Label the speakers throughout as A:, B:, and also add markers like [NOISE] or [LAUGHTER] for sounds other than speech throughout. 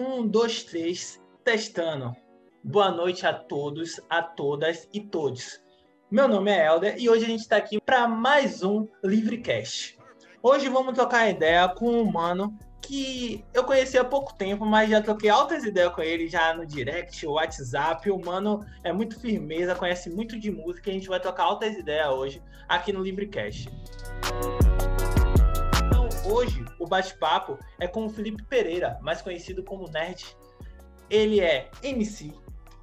A: Um, dois, três, testando. Boa noite a todos, a todas e todos. Meu nome é Helder e hoje a gente está aqui para mais um Livrecast. Hoje vamos trocar ideia com um mano que eu conheci há pouco tempo, mas já troquei altas ideias com ele já no direct, WhatsApp. O mano é muito firmeza, conhece muito de música e a gente vai trocar altas ideias hoje aqui no Livrecast. Então, hoje o bate-papo é com o Felipe Pereira, mais conhecido como Nerd. Ele é MC,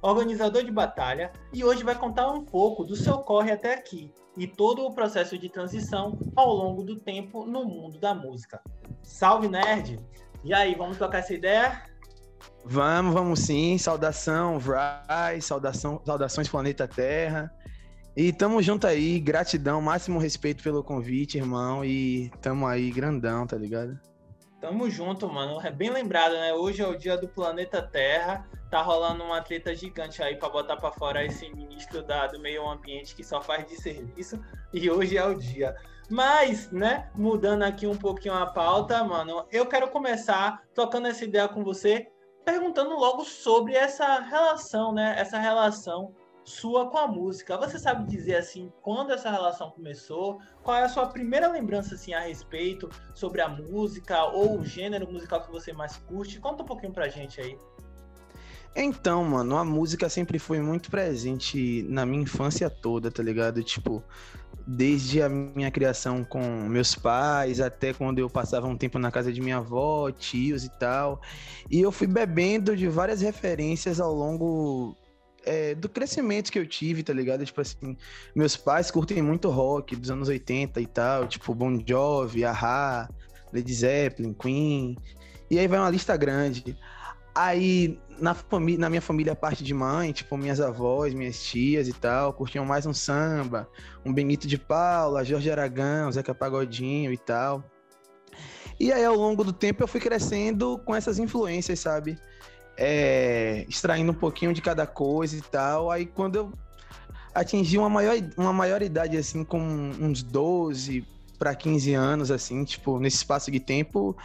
A: organizador de batalha, e hoje vai contar um pouco do seu corre até aqui e todo o processo de transição ao longo do tempo no mundo da música. Salve, nerd! E aí, vamos tocar essa ideia?
B: Vamos, vamos sim. Saudação, Vry, saudação, saudações Planeta Terra. E tamo junto aí, gratidão, máximo respeito pelo convite, irmão. E tamo aí, grandão, tá ligado?
A: Tamo junto, mano. É bem lembrado, né? Hoje é o dia do planeta Terra. Tá rolando uma treta gigante aí para botar para fora esse ministro da, do meio ambiente que só faz de serviço. E hoje é o dia. Mas, né, mudando aqui um pouquinho a pauta, mano, eu quero começar tocando essa ideia com você, perguntando logo sobre essa relação, né? Essa relação sua com a música. Você sabe dizer assim quando essa relação começou? Qual é a sua primeira lembrança assim a respeito sobre a música ou o gênero musical que você mais curte? Conta um pouquinho pra gente aí.
B: Então, mano, a música sempre foi muito presente na minha infância toda, tá ligado? Tipo, desde a minha criação com meus pais até quando eu passava um tempo na casa de minha avó, tios e tal. E eu fui bebendo de várias referências ao longo é, do crescimento que eu tive, tá ligado? Tipo assim, meus pais curtem muito rock dos anos 80 e tal, tipo Bon Jovi, Ahá, Led Zeppelin, Queen. E aí vai uma lista grande. Aí, na, família, na minha família, a parte de mãe, tipo, minhas avós, minhas tias e tal, curtiam mais um samba, um Benito de Paula, Jorge Aragão, Zeca Pagodinho e tal. E aí, ao longo do tempo, eu fui crescendo com essas influências, sabe? É, extraindo um pouquinho de cada coisa e tal. Aí, quando eu atingi uma maior, uma maior idade, assim, com uns 12 para 15 anos, assim, tipo, nesse espaço de tempo,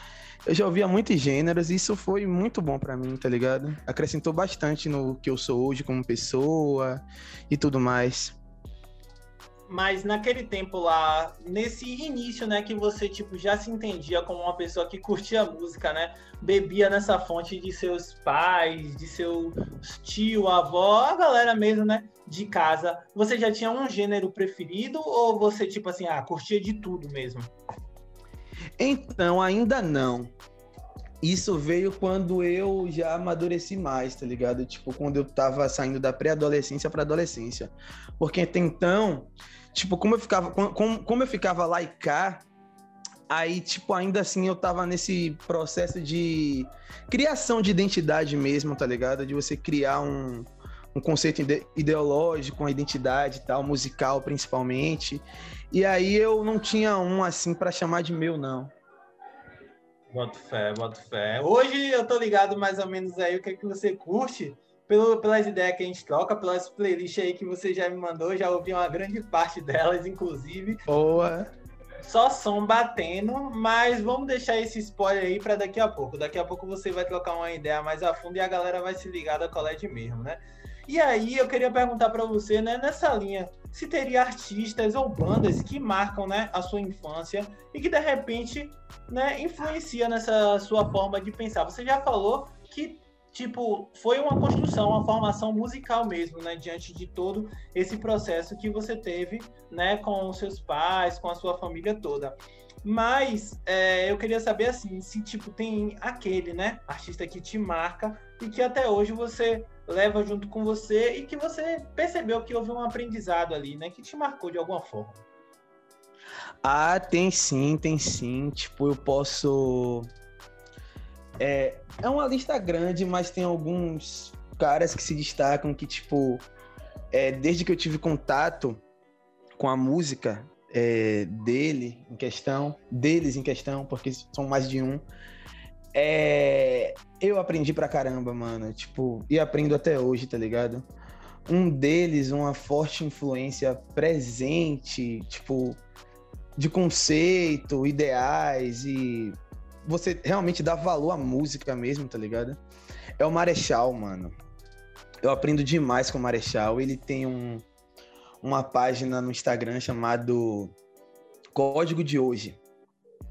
B: eu já ouvia muitos gêneros e isso foi muito bom para mim, tá ligado? Acrescentou bastante no que eu sou hoje como pessoa e tudo mais.
A: Mas naquele tempo lá, nesse início, né, que você tipo já se entendia como uma pessoa que curtia música, né? Bebia nessa fonte de seus pais, de seu tio, avó, a galera mesmo, né, de casa. Você já tinha um gênero preferido ou você tipo assim, ah, curtia de tudo mesmo?
B: Então, ainda não. Isso veio quando eu já amadureci mais, tá ligado? Tipo, quando eu tava saindo da pré-adolescência pra adolescência. Porque até então, tipo, como eu ficava, como, como eu ficava lá e cá, aí, tipo, ainda assim eu tava nesse processo de criação de identidade mesmo, tá ligado? De você criar um, um conceito ide ideológico, uma identidade tal, musical principalmente. E aí eu não tinha um assim para chamar de meu, não.
A: Boto fé, boto fé. Hoje eu tô ligado mais ou menos aí o que é que você curte, pelo, pelas ideias que a gente troca, pelas playlists aí que você já me mandou, já ouvi uma grande parte [LAUGHS] delas, inclusive.
B: Boa!
A: Só som batendo, mas vamos deixar esse spoiler aí para daqui a pouco. Daqui a pouco você vai trocar uma ideia mais a fundo e a galera vai se ligar da colete mesmo, né? E aí eu queria perguntar para você, né, nessa linha, se teria artistas ou bandas que marcam, né, a sua infância e que de repente, né, influencia nessa sua forma de pensar. Você já falou que tipo foi uma construção, uma formação musical mesmo, né, diante de todo esse processo que você teve, né, com os seus pais, com a sua família toda. Mas é, eu queria saber assim, se tipo tem aquele, né, artista que te marca e que até hoje você leva junto com você e que você percebeu que houve um aprendizado ali, né? Que te marcou de alguma forma.
B: Ah, tem sim, tem sim. Tipo, eu posso. É, é uma lista grande, mas tem alguns caras que se destacam que, tipo, é, desde que eu tive contato com a música é, dele em questão, deles em questão, porque são mais de um, é, eu aprendi pra caramba, mano. Tipo, e aprendo até hoje, tá ligado? Um deles, uma forte influência presente, tipo, de conceito, ideais e você realmente dá valor à música mesmo, tá ligado? É o Marechal, mano. Eu aprendo demais com o Marechal. Ele tem um, uma página no Instagram chamado Código de Hoje.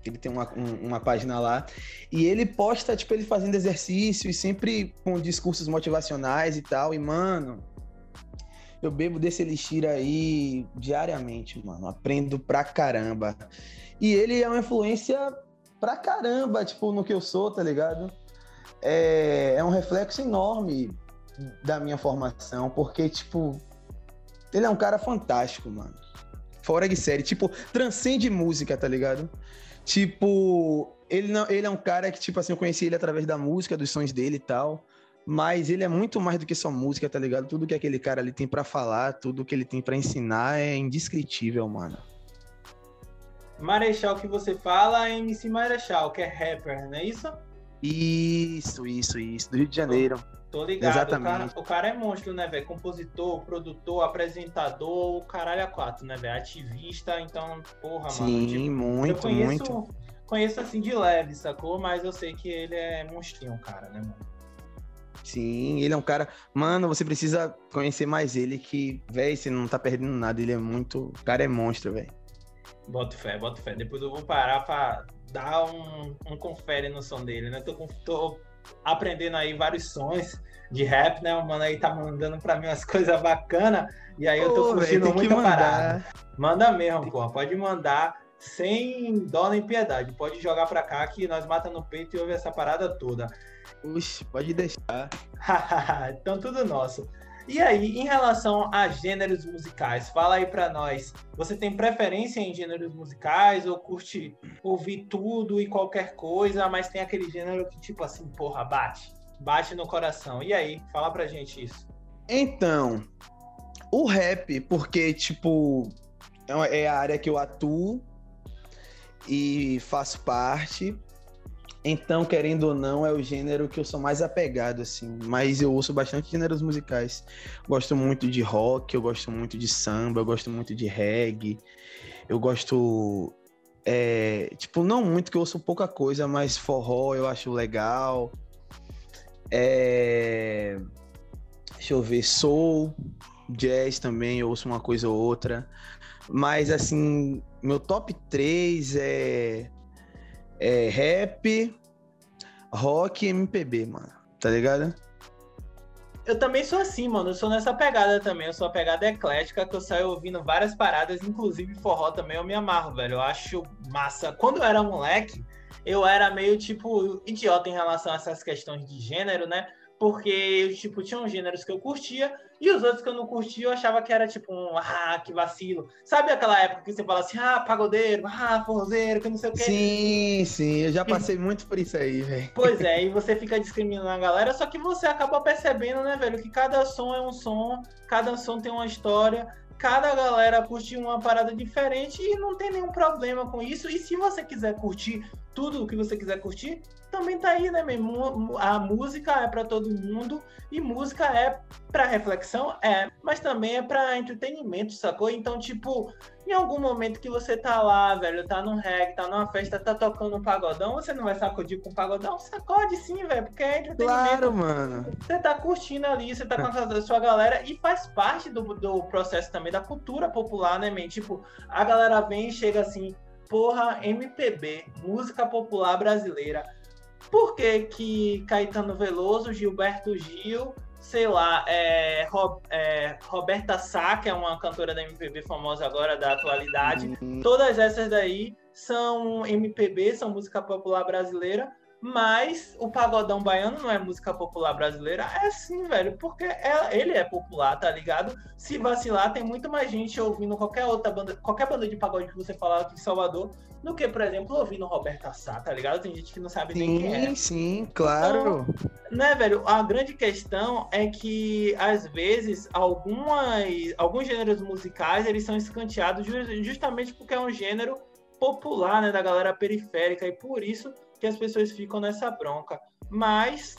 B: Ele tem uma, um, uma página lá. E ele posta, tipo, ele fazendo exercício e sempre com discursos motivacionais e tal. E, mano, eu bebo desse elixir aí diariamente, mano. Aprendo pra caramba. E ele é uma influência pra caramba, tipo, no que eu sou, tá ligado? É, é um reflexo enorme da minha formação, porque, tipo, ele é um cara fantástico, mano. Fora de série, tipo, transcende música, tá ligado? Tipo, ele, não, ele é um cara que, tipo assim, eu conheci ele através da música, dos sons dele e tal. Mas ele é muito mais do que só música, tá ligado? Tudo que aquele cara ali tem para falar, tudo que ele tem para ensinar é indescritível, mano.
A: Marechal que você fala é MC Marechal, que é rapper, não é isso?
B: Isso, isso, isso. Do Rio de Janeiro.
A: Tô, tô ligado. Exatamente. O cara, o cara é monstro, né, velho? Compositor, produtor, apresentador, o caralho a quatro, né, velho? Ativista, então, porra,
B: Sim,
A: mano.
B: Sim, tipo, muito, conheço, muito.
A: Conheço assim de leve, sacou? Mas eu sei que ele é monstrinho, cara, né, mano?
B: Sim, ele é um cara. Mano, você precisa conhecer mais ele, que, velho, você não tá perdendo nada. Ele é muito. O cara é monstro, velho.
A: Boto fé, boto fé. Depois eu vou parar pra dar um, um confere no som dele, né? Tô, tô aprendendo aí vários sons de rap, né? O mano aí tá mandando pra mim umas [LAUGHS] coisas bacanas. E aí eu tô curtindo véio, muito parada. Manda mesmo, porra. Pode mandar sem dó nem piedade. Pode jogar pra cá que nós mata no peito e ouve essa parada toda.
B: Puxa, pode deixar. [LAUGHS]
A: então tudo nosso. E aí, em relação a gêneros musicais, fala aí para nós. Você tem preferência em gêneros musicais ou curte ouvir tudo e qualquer coisa, mas tem aquele gênero que tipo assim, porra, bate, bate no coração. E aí, fala pra gente isso.
B: Então, o rap, porque tipo é a área que eu atuo e faço parte. Então, querendo ou não, é o gênero que eu sou mais apegado, assim. Mas eu ouço bastante gêneros musicais. Gosto muito de rock, eu gosto muito de samba, eu gosto muito de reggae. Eu gosto. É, tipo, não muito, que eu ouço pouca coisa, mas forró eu acho legal. É, deixa eu ver, soul, jazz também, eu ouço uma coisa ou outra. Mas, assim, meu top 3 é é rap, rock e MPB, mano. Tá ligado?
A: Eu também sou assim, mano. Eu sou nessa pegada também. Eu sou a pegada eclética, que eu saio ouvindo várias paradas, inclusive forró também. Eu me amarro, velho. Eu acho massa. Quando eu era moleque, eu era meio, tipo, idiota em relação a essas questões de gênero, né? Porque, tipo, tinham gêneros que eu curtia e os outros que eu não curtia eu achava que era, tipo, um, ah, que vacilo. Sabe aquela época que você fala assim, ah, pagodeiro, ah, forrozeiro, que não sei o quê?
B: Sim, sim, eu já passei muito por isso aí, velho.
A: Pois é, [LAUGHS] e você fica discriminando a galera, só que você acaba percebendo, né, velho, que cada som é um som, cada som tem uma história, cada galera curte uma parada diferente e não tem nenhum problema com isso. E se você quiser curtir tudo o que você quiser curtir, também tá aí, né, mesmo? A música é para todo mundo e música é para reflexão, é, mas também é para entretenimento, sacou? Então, tipo, em algum momento que você tá lá, velho, tá num reggae, tá numa festa, tá tocando um pagodão, você não vai sacudir com um pagodão? Sacode sim, velho, porque é entretenimento.
B: Claro, mano.
A: Você tá curtindo ali, você tá com a sua galera e faz parte do, do processo também da cultura popular, né, man? Tipo, a galera vem e chega assim, porra, MPB, música popular brasileira por que, que Caetano Veloso, Gilberto Gil, sei lá, é, Rob, é, Roberta Sá, que é uma cantora da MPB famosa agora da atualidade, uhum. todas essas daí são MPB, são música popular brasileira, mas o pagodão baiano não é música popular brasileira. É sim, velho, porque é, ele é popular, tá ligado? Se vacilar, tem muito mais gente ouvindo qualquer outra banda, qualquer banda de pagode que você falar aqui em Salvador, do que, por exemplo, ouvindo Roberta Sá, tá ligado? Tem gente que não sabe
B: sim,
A: nem quem é.
B: Sim, sim, claro.
A: Então, né, velho? A grande questão é que, às vezes, algumas, alguns gêneros musicais, eles são escanteados justamente porque é um gênero popular, né, da galera periférica, e por isso que as pessoas ficam nessa bronca. Mas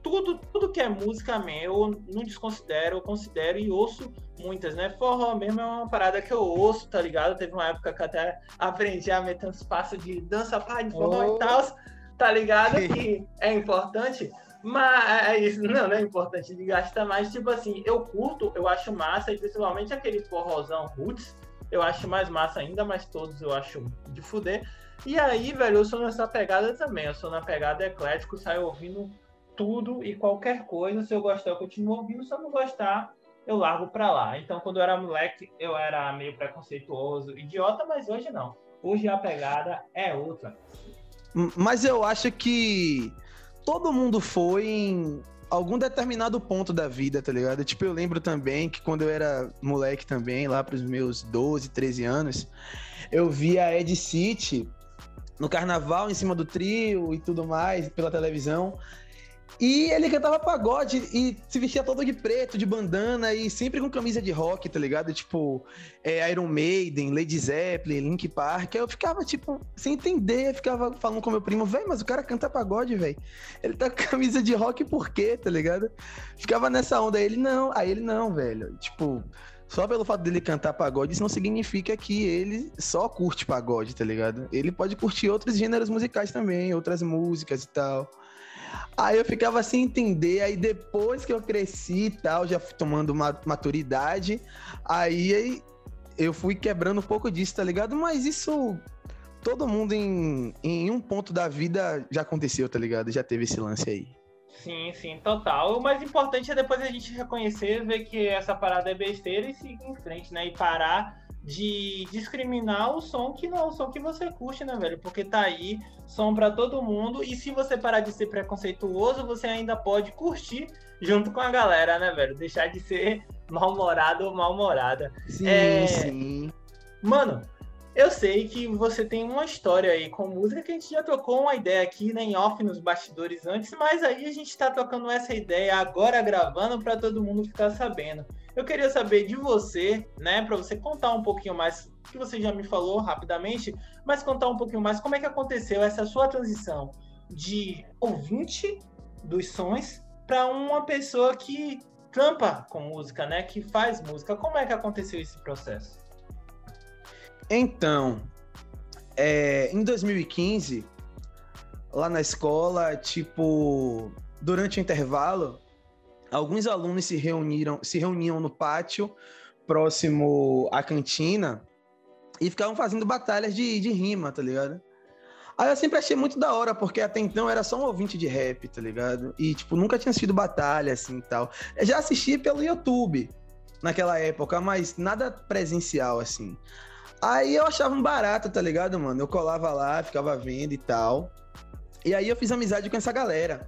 A: tudo, tudo que é música meu, eu não desconsidero, eu considero e ouço muitas, né? Forró mesmo é uma parada que eu ouço, tá ligado? Teve uma época que até aprendi a meter uns passos de dança, pá, de forró oh. e tal. tá ligado? Que é importante. Mas [LAUGHS] não, não é importante de gastar, mas tipo assim, eu curto, eu acho massa, e principalmente aquele forrozão roots, eu acho mais massa ainda, mas todos eu acho de fuder. E aí, velho, eu sou nessa pegada também, eu sou na pegada eclético, saio ouvindo tudo e qualquer coisa, se eu gostar eu continuo ouvindo, se eu não gostar, eu largo pra lá. Então, quando eu era moleque, eu era meio preconceituoso, idiota, mas hoje não. Hoje a pegada é outra.
B: Mas eu acho que todo mundo foi em algum determinado ponto da vida, tá ligado? Tipo, eu lembro também que quando eu era moleque também, lá pros meus 12, 13 anos, eu via a Ed City no carnaval, em cima do trio e tudo mais, pela televisão. E ele cantava pagode e se vestia todo de preto, de bandana e sempre com camisa de rock, tá ligado? Tipo, é, Iron Maiden, Lady Zeppelin, Link Park. Aí eu ficava, tipo, sem entender, ficava falando com meu primo, velho, mas o cara canta pagode, velho. Ele tá com [LAUGHS] camisa de rock por quê, tá ligado? Ficava nessa onda. Aí ele, não, aí ele, não, velho. Tipo, só pelo fato dele cantar pagode, isso não significa que ele só curte pagode, tá ligado? Ele pode curtir outros gêneros musicais também, outras músicas e tal. Aí eu ficava sem entender, aí depois que eu cresci e tal, já fui tomando maturidade, aí eu fui quebrando um pouco disso, tá ligado? Mas isso todo mundo em, em um ponto da vida já aconteceu, tá ligado? Já teve esse lance aí.
A: Sim, sim, total. O mais importante é depois a gente reconhecer, ver que essa parada é besteira e seguir em frente, né? E parar de discriminar o som que não é o som que você curte, né, velho? Porque tá aí, som para todo mundo, e se você parar de ser preconceituoso, você ainda pode curtir junto com a galera, né, velho? Deixar de ser [LAUGHS] mal-humorado ou mal-humorada.
B: Sim, é... sim.
A: Mano, eu sei que você tem uma história aí com música que a gente já trocou uma ideia aqui, né, em off nos bastidores antes, mas aí a gente tá trocando essa ideia agora gravando para todo mundo ficar sabendo. Eu queria saber de você, né, para você contar um pouquinho mais, que você já me falou rapidamente, mas contar um pouquinho mais como é que aconteceu essa sua transição de ouvinte dos sons para uma pessoa que trampa com música, né, que faz música. Como é que aconteceu esse processo?
B: Então, é, em 2015, lá na escola, tipo, durante o intervalo, alguns alunos se reuniram, se reuniam no pátio próximo à cantina e ficavam fazendo batalhas de, de rima, tá ligado? Aí eu sempre achei muito da hora, porque até então era só um ouvinte de rap, tá ligado? E, tipo, nunca tinha sido batalha, assim, tal. Eu já assisti pelo YouTube naquela época, mas nada presencial, assim. Aí eu achava um barato, tá ligado, mano? Eu colava lá, ficava vendo e tal. E aí eu fiz amizade com essa galera.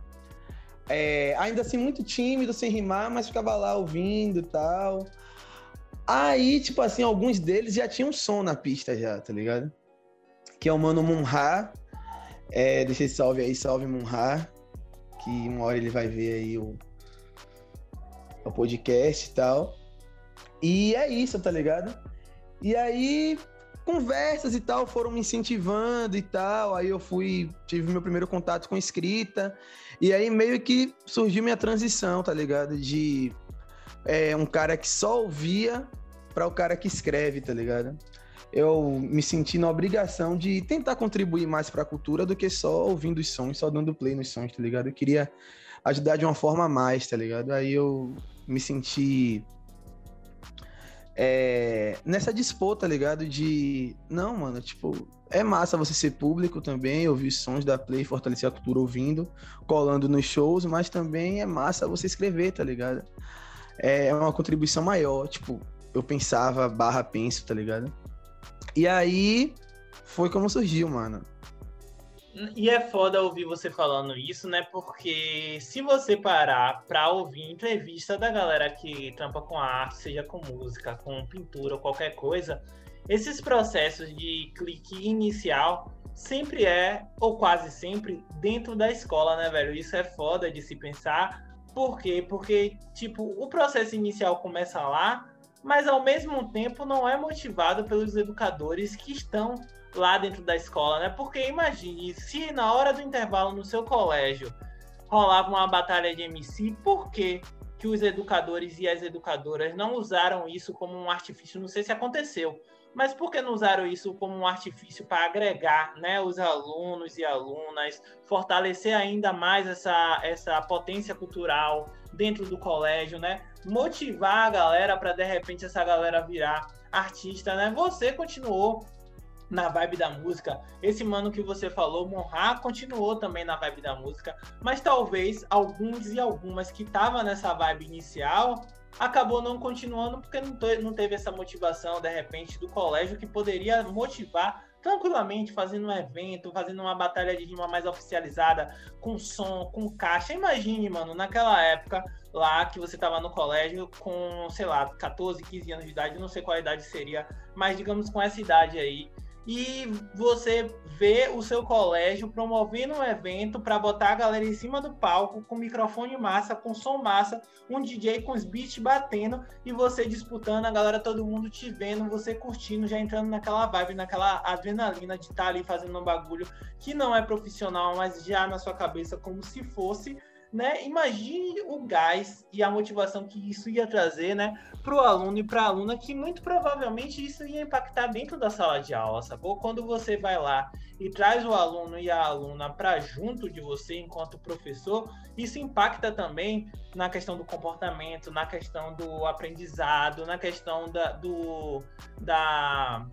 B: É, ainda assim, muito tímido, sem rimar, mas ficava lá ouvindo e tal. Aí, tipo assim, alguns deles já tinham som na pista já, tá ligado? Que é o Mano Munha. É, deixa esse salve aí, salve Munha. Que uma hora ele vai ver aí o, o podcast e tal. E é isso, tá ligado? E aí conversas e tal foram me incentivando e tal. Aí eu fui, tive meu primeiro contato com escrita. E aí meio que surgiu minha transição, tá ligado? De é, um cara que só ouvia para o cara que escreve, tá ligado? Eu me senti na obrigação de tentar contribuir mais para a cultura do que só ouvindo os sons, só dando play nos sons, tá ligado? Eu queria ajudar de uma forma a mais, tá ligado? Aí eu me senti é, nessa disputa, tá ligado? De. Não, mano, tipo, é massa você ser público também, ouvir sons da Play, fortalecer a cultura ouvindo, colando nos shows, mas também é massa você escrever, tá ligado? É uma contribuição maior, tipo, eu pensava, barra penso, tá ligado? E aí foi como surgiu, mano.
A: E é foda ouvir você falando isso, né? Porque se você parar pra ouvir entrevista da galera que trampa com arte, seja com música, com pintura ou qualquer coisa, esses processos de clique inicial sempre é, ou quase sempre, dentro da escola, né, velho? Isso é foda de se pensar. Por quê? Porque, tipo, o processo inicial começa lá, mas ao mesmo tempo não é motivado pelos educadores que estão lá dentro da escola, né? Porque imagine, se na hora do intervalo no seu colégio rolava uma batalha de MC, por que, que os educadores e as educadoras não usaram isso como um artifício? Não sei se aconteceu, mas por que não usaram isso como um artifício para agregar né, os alunos e alunas, fortalecer ainda mais essa, essa potência cultural dentro do colégio, né? Motivar a galera para de repente essa galera virar artista, né? Você continuou na vibe da música. Esse mano que você falou, Monra, continuou também na vibe da música, mas talvez alguns e algumas que estavam nessa vibe inicial acabou não continuando porque não, não teve essa motivação de repente do colégio que poderia motivar tranquilamente fazendo um evento, fazendo uma batalha de rima mais oficializada, com som, com caixa. Imagine, mano, naquela época lá que você tava no colégio com, sei lá, 14, 15 anos de idade, não sei qual idade seria, mas digamos com essa idade aí, e você vê o seu colégio promovendo um evento para botar a galera em cima do palco com microfone massa, com som massa, um DJ com os beats batendo e você disputando, a galera todo mundo te vendo, você curtindo, já entrando naquela vibe, naquela adrenalina de estar tá ali fazendo um bagulho que não é profissional, mas já na sua cabeça como se fosse né? Imagine o gás e a motivação que isso ia trazer, né, para o aluno e para a aluna, que muito provavelmente isso ia impactar dentro da sala de aula, sacou? Quando você vai lá e traz o aluno e a aluna para junto de você enquanto professor, isso impacta também na questão do comportamento, na questão do aprendizado, na questão da, do, da,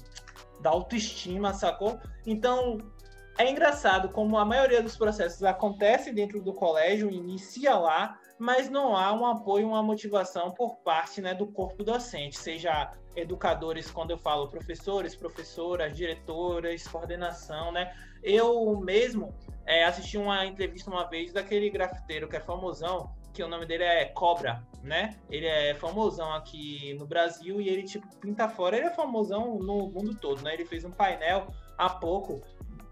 A: da autoestima, sacou? Então, é engraçado como a maioria dos processos acontece dentro do colégio, inicia lá, mas não há um apoio, uma motivação por parte né, do corpo docente, seja educadores, quando eu falo professores, professoras, diretoras, coordenação, né? Eu mesmo é, assisti uma entrevista uma vez daquele grafiteiro que é famosão, que o nome dele é Cobra, né? Ele é famosão aqui no Brasil e ele, tipo, pinta fora. Ele é famosão no mundo todo, né? Ele fez um painel há pouco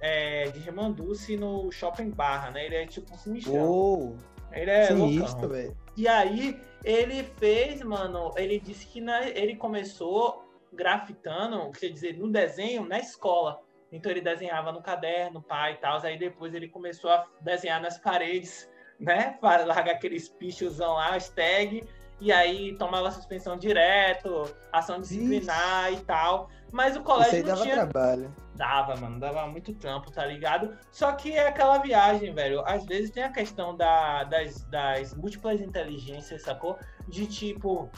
A: é, de Remanduce no Shopping Barra, né? Ele é tipo um sinistrão. Oh, ele é sinistro, velho. E aí, ele fez, mano, ele disse que na, ele começou grafitando, quer dizer, no desenho, na escola. Então ele desenhava no caderno, pai e tal. Aí depois ele começou a desenhar nas paredes, né? Para largar aqueles pichosão lá, as tag e aí tomava suspensão direto, ação disciplinar e tal. Mas o colégio Isso aí
B: dava
A: tinha...
B: trabalho.
A: Dava, mano, dava muito trampo, tá ligado? Só que é aquela viagem, velho. Às vezes tem a questão da, das, das múltiplas inteligências, sacou? De tipo,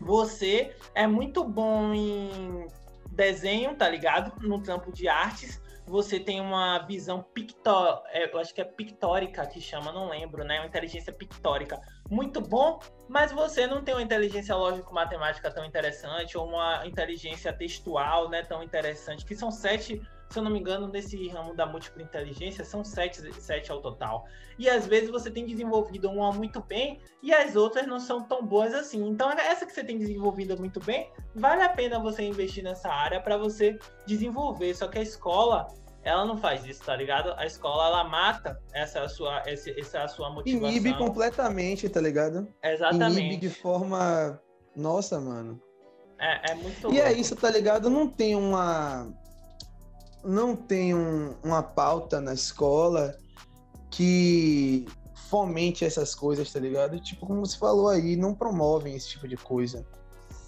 A: você é muito bom em desenho, tá ligado? No trampo de artes, você tem uma visão pictó, é, eu acho que é pictórica que chama, não lembro, né? Uma inteligência pictórica muito bom, mas você não tem uma inteligência lógico-matemática tão interessante ou uma inteligência textual, né, tão interessante, que são sete, se eu não me engano, nesse ramo da múltipla inteligência, são sete, sete ao total. E às vezes você tem desenvolvido uma muito bem e as outras não são tão boas assim. Então, essa que você tem desenvolvido muito bem, vale a pena você investir nessa área para você desenvolver. Só que a escola, ela não faz isso, tá ligado? A escola, ela mata essa sua, essa, essa sua motivação.
B: Inibe completamente, tá ligado?
A: Exatamente. Inibe
B: de forma... Nossa, mano.
A: É, é muito
B: E é louco. é isso, tá ligado? Não tem uma... Não tem um, uma pauta na escola que fomente essas coisas, tá ligado? Tipo, como você falou aí, não promovem esse tipo de coisa.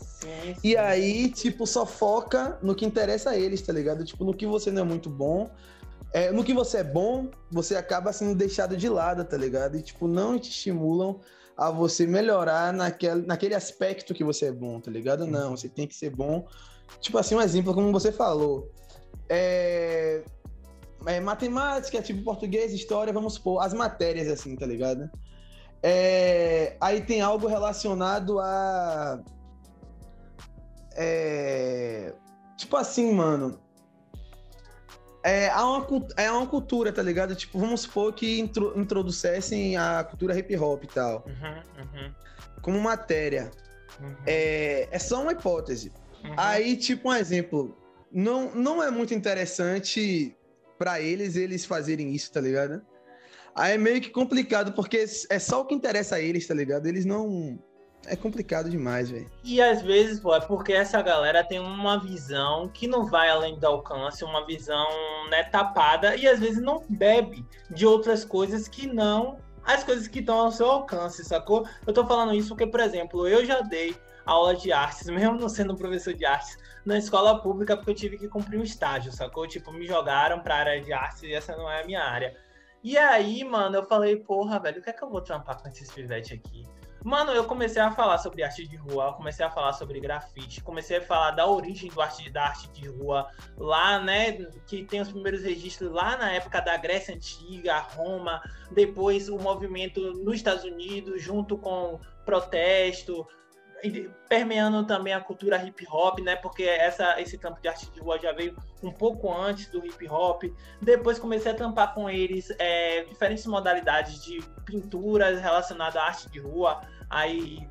B: Sim, sim. E aí, tipo, só foca no que interessa a eles, tá ligado? Tipo, no que você não é muito bom. É, no que você é bom, você acaba sendo deixado de lado, tá ligado? E, tipo, não te estimulam a você melhorar naquele, naquele aspecto que você é bom, tá ligado? Não, você tem que ser bom. Tipo assim, um exemplo, como você falou. É, é, matemática, tipo português, história, vamos supor, as matérias assim, tá ligado? É, aí tem algo relacionado a. É, tipo assim, mano. É, há uma, é uma cultura, tá ligado? Tipo, vamos supor que intro, introduzessem a cultura hip hop e tal. Uhum, uhum. Como matéria. Uhum. É, é só uma hipótese. Uhum. Aí, tipo, um exemplo. Não, não é muito interessante para eles eles fazerem isso, tá ligado? Aí é meio que complicado, porque é só o que interessa a eles, tá ligado? Eles não. É complicado demais, velho.
A: E às vezes, pô, é porque essa galera tem uma visão que não vai além do alcance, uma visão, né, tapada, e às vezes não bebe de outras coisas que não as coisas que estão ao seu alcance, sacou? Eu tô falando isso porque, por exemplo, eu já dei aula de artes, [LAUGHS] mesmo não sendo professor de artes, na escola pública, porque eu tive que cumprir um estágio, sacou? Tipo, me jogaram pra área de artes e essa não é a minha área. E aí, mano, eu falei, porra, velho, o que é que eu vou trampar com esses pivetes aqui? Mano, eu comecei a falar sobre arte de rua, comecei a falar sobre grafite, comecei a falar da origem do arte, da arte de rua lá, né? Que tem os primeiros registros lá na época da Grécia Antiga, Roma, depois o movimento nos Estados Unidos, junto com protesto, permeando também a cultura hip hop, né? Porque essa, esse campo de arte de rua já veio um pouco antes do hip hop. Depois comecei a tampar com eles é, diferentes modalidades de pinturas relacionadas à arte de rua. Aí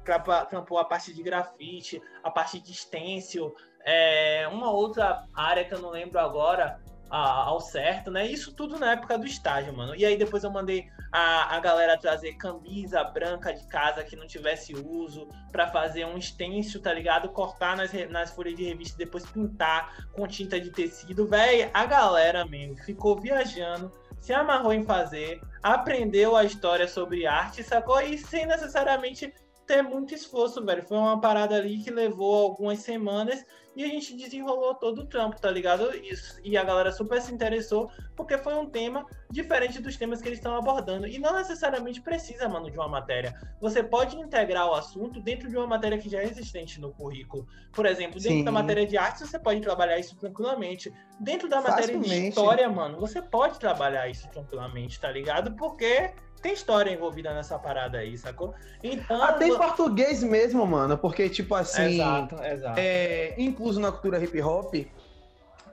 A: trampou a parte de grafite, a parte de stencil, é, uma outra área que eu não lembro agora, ao certo, né? Isso tudo na época do estágio, mano. E aí depois eu mandei a, a galera trazer camisa branca de casa que não tivesse uso para fazer um stencil, tá ligado? Cortar nas, nas folhas de revista depois pintar com tinta de tecido. Véi, a galera mesmo ficou viajando, se amarrou em fazer, aprendeu a história sobre arte, sacou? E sem necessariamente ter muito esforço, velho. Foi uma parada ali que levou algumas semanas e a gente desenrolou todo o trampo, tá ligado? Isso. E a galera super se interessou, porque foi um tema diferente dos temas que eles estão abordando. E não necessariamente precisa, mano, de uma matéria. Você pode integrar o assunto dentro de uma matéria que já é existente no currículo. Por exemplo, dentro Sim. da matéria de arte, você pode trabalhar isso tranquilamente. Dentro da matéria de história, mano, você pode trabalhar isso tranquilamente, tá ligado? Porque tem história envolvida nessa parada aí, sacou?
B: Então. Até em português mesmo, mano, porque, tipo assim.
A: Exato, exato.
B: É, incluso na cultura hip hop,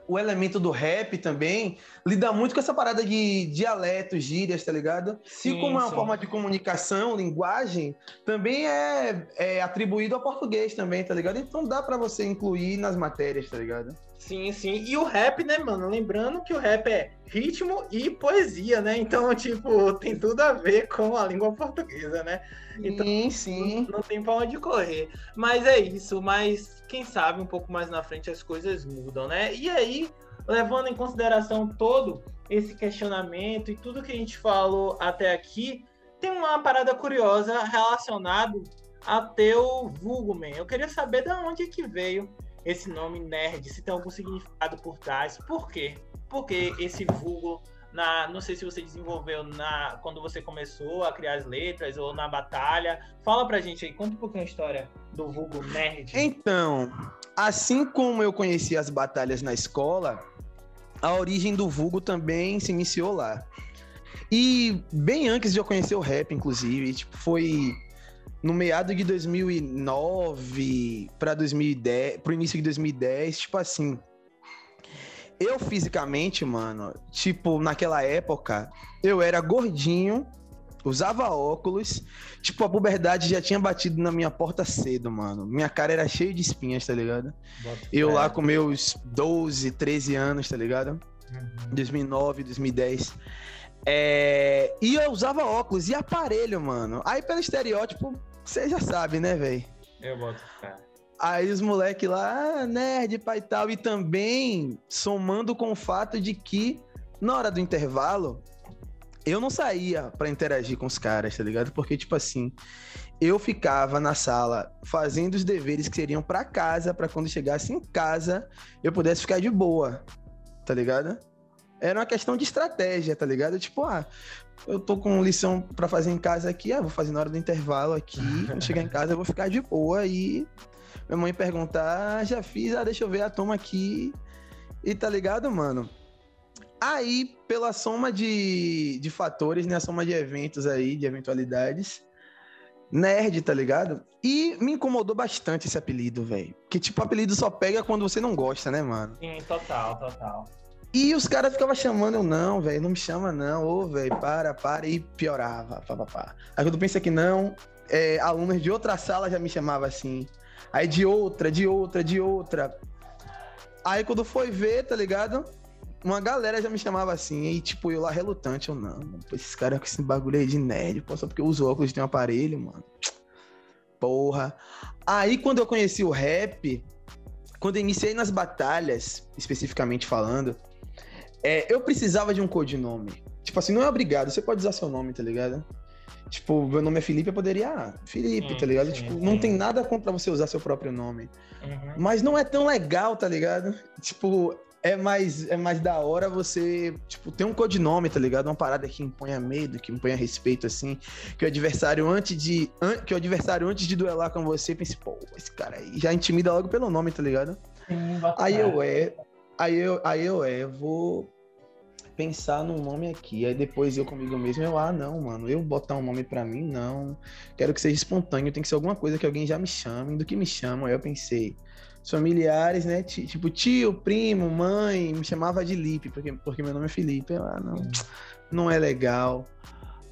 B: o elemento do rap também lida muito com essa parada de dialetos, gírias, tá ligado? Sim, e como é uma sim. forma de comunicação, linguagem, também é, é atribuído ao português também, tá ligado? Então dá para você incluir nas matérias, tá ligado?
A: Sim, sim. E o rap, né, mano? Lembrando que o rap é ritmo e poesia, né? Então, [LAUGHS] tipo, tem tudo a ver com a língua portuguesa, né? Então,
B: sim, sim.
A: Não, não tem pra onde correr. Mas é isso, mas quem sabe um pouco mais na frente as coisas mudam, né? E aí, levando em consideração todo esse questionamento e tudo que a gente falou até aqui, tem uma parada curiosa relacionado a teu vulgo, man. Eu queria saber de onde é que veio esse nome nerd, se tem algum significado por trás. Por quê? Porque esse vulgo, na, não sei se você desenvolveu na, quando você começou a criar as letras ou na batalha. Fala pra gente aí, conta um pouquinho a história do vulgo nerd.
B: Então, assim como eu conheci as batalhas na escola, a origem do vulgo também se iniciou lá. E bem antes de eu conhecer o rap, inclusive, tipo, foi no meado de 2009 para 2010, pro início de 2010, tipo assim, eu fisicamente, mano, tipo, naquela época, eu era gordinho, usava óculos, tipo, a puberdade já tinha batido na minha porta cedo, mano. Minha cara era cheia de espinhas, tá ligado? eu lá com meus 12, 13 anos, tá ligado? Uhum. 2009, 2010. É... E eu usava óculos e aparelho, mano. Aí, pelo estereótipo, você já sabe, né, velho?
A: Eu boto fé.
B: Aí os moleques lá, ah, nerd, pai e tal. E também somando com o fato de que, na hora do intervalo, eu não saía para interagir com os caras, tá ligado? Porque, tipo assim, eu ficava na sala fazendo os deveres que seriam para casa, para quando chegasse em casa eu pudesse ficar de boa, tá ligado? Era uma questão de estratégia, tá ligado? Tipo, ah, eu tô com lição para fazer em casa aqui, ah, vou fazer na hora do intervalo aqui, quando chegar em casa eu vou ficar de boa e minha mãe perguntar, ah, já fiz, ah, deixa eu ver a toma aqui. E tá ligado, mano? Aí, pela soma de, de fatores, né, a soma de eventos aí, de eventualidades, nerd, tá ligado? E me incomodou bastante esse apelido, velho. Que tipo, apelido só pega quando você não gosta, né, mano?
A: Sim, total, total.
B: E os caras ficavam chamando eu, não, velho, não me chama não, ô, velho, para, para, e piorava, pá, pá, pá. Aí quando pensa que não, é, alunos de outra sala já me chamavam assim. Aí de outra, de outra, de outra. Aí quando foi ver, tá ligado? Uma galera já me chamava assim, e tipo, eu lá relutante, eu não, mano, esses caras com esse bagulho aí de nerd, pô, só porque eu uso óculos de um aparelho, mano. Porra. Aí quando eu conheci o rap, quando eu iniciei nas batalhas, especificamente falando, é, eu precisava de um codinome. Tipo assim, não é obrigado, você pode usar seu nome, tá ligado? Tipo, meu nome é Felipe, eu poderia. Ah, Felipe, hum, tá ligado? Sim, tipo, sim. não tem nada contra você usar seu próprio nome. Uhum. Mas não é tão legal, tá ligado? Tipo, é mais, é mais da hora você, tipo, ter um codinome, tá ligado? Uma parada que imponha medo, que imponha respeito, assim. Que o adversário, antes de. An, que o adversário, antes de duelar com você, pense, pô, esse cara aí já intimida logo pelo nome, tá ligado? Sim, aí eu é. Aí eu, aí eu é, vou pensar num nome aqui. Aí depois eu comigo mesmo, eu, ah, não, mano, eu botar um nome para mim, não. Quero que seja espontâneo, tem que ser alguma coisa que alguém já me chame, do que me chama. Aí eu pensei, familiares, né? Tipo, tio, primo, mãe, me chamava de Lipe, porque, porque meu nome é Felipe. Eu, ah, não, não é legal.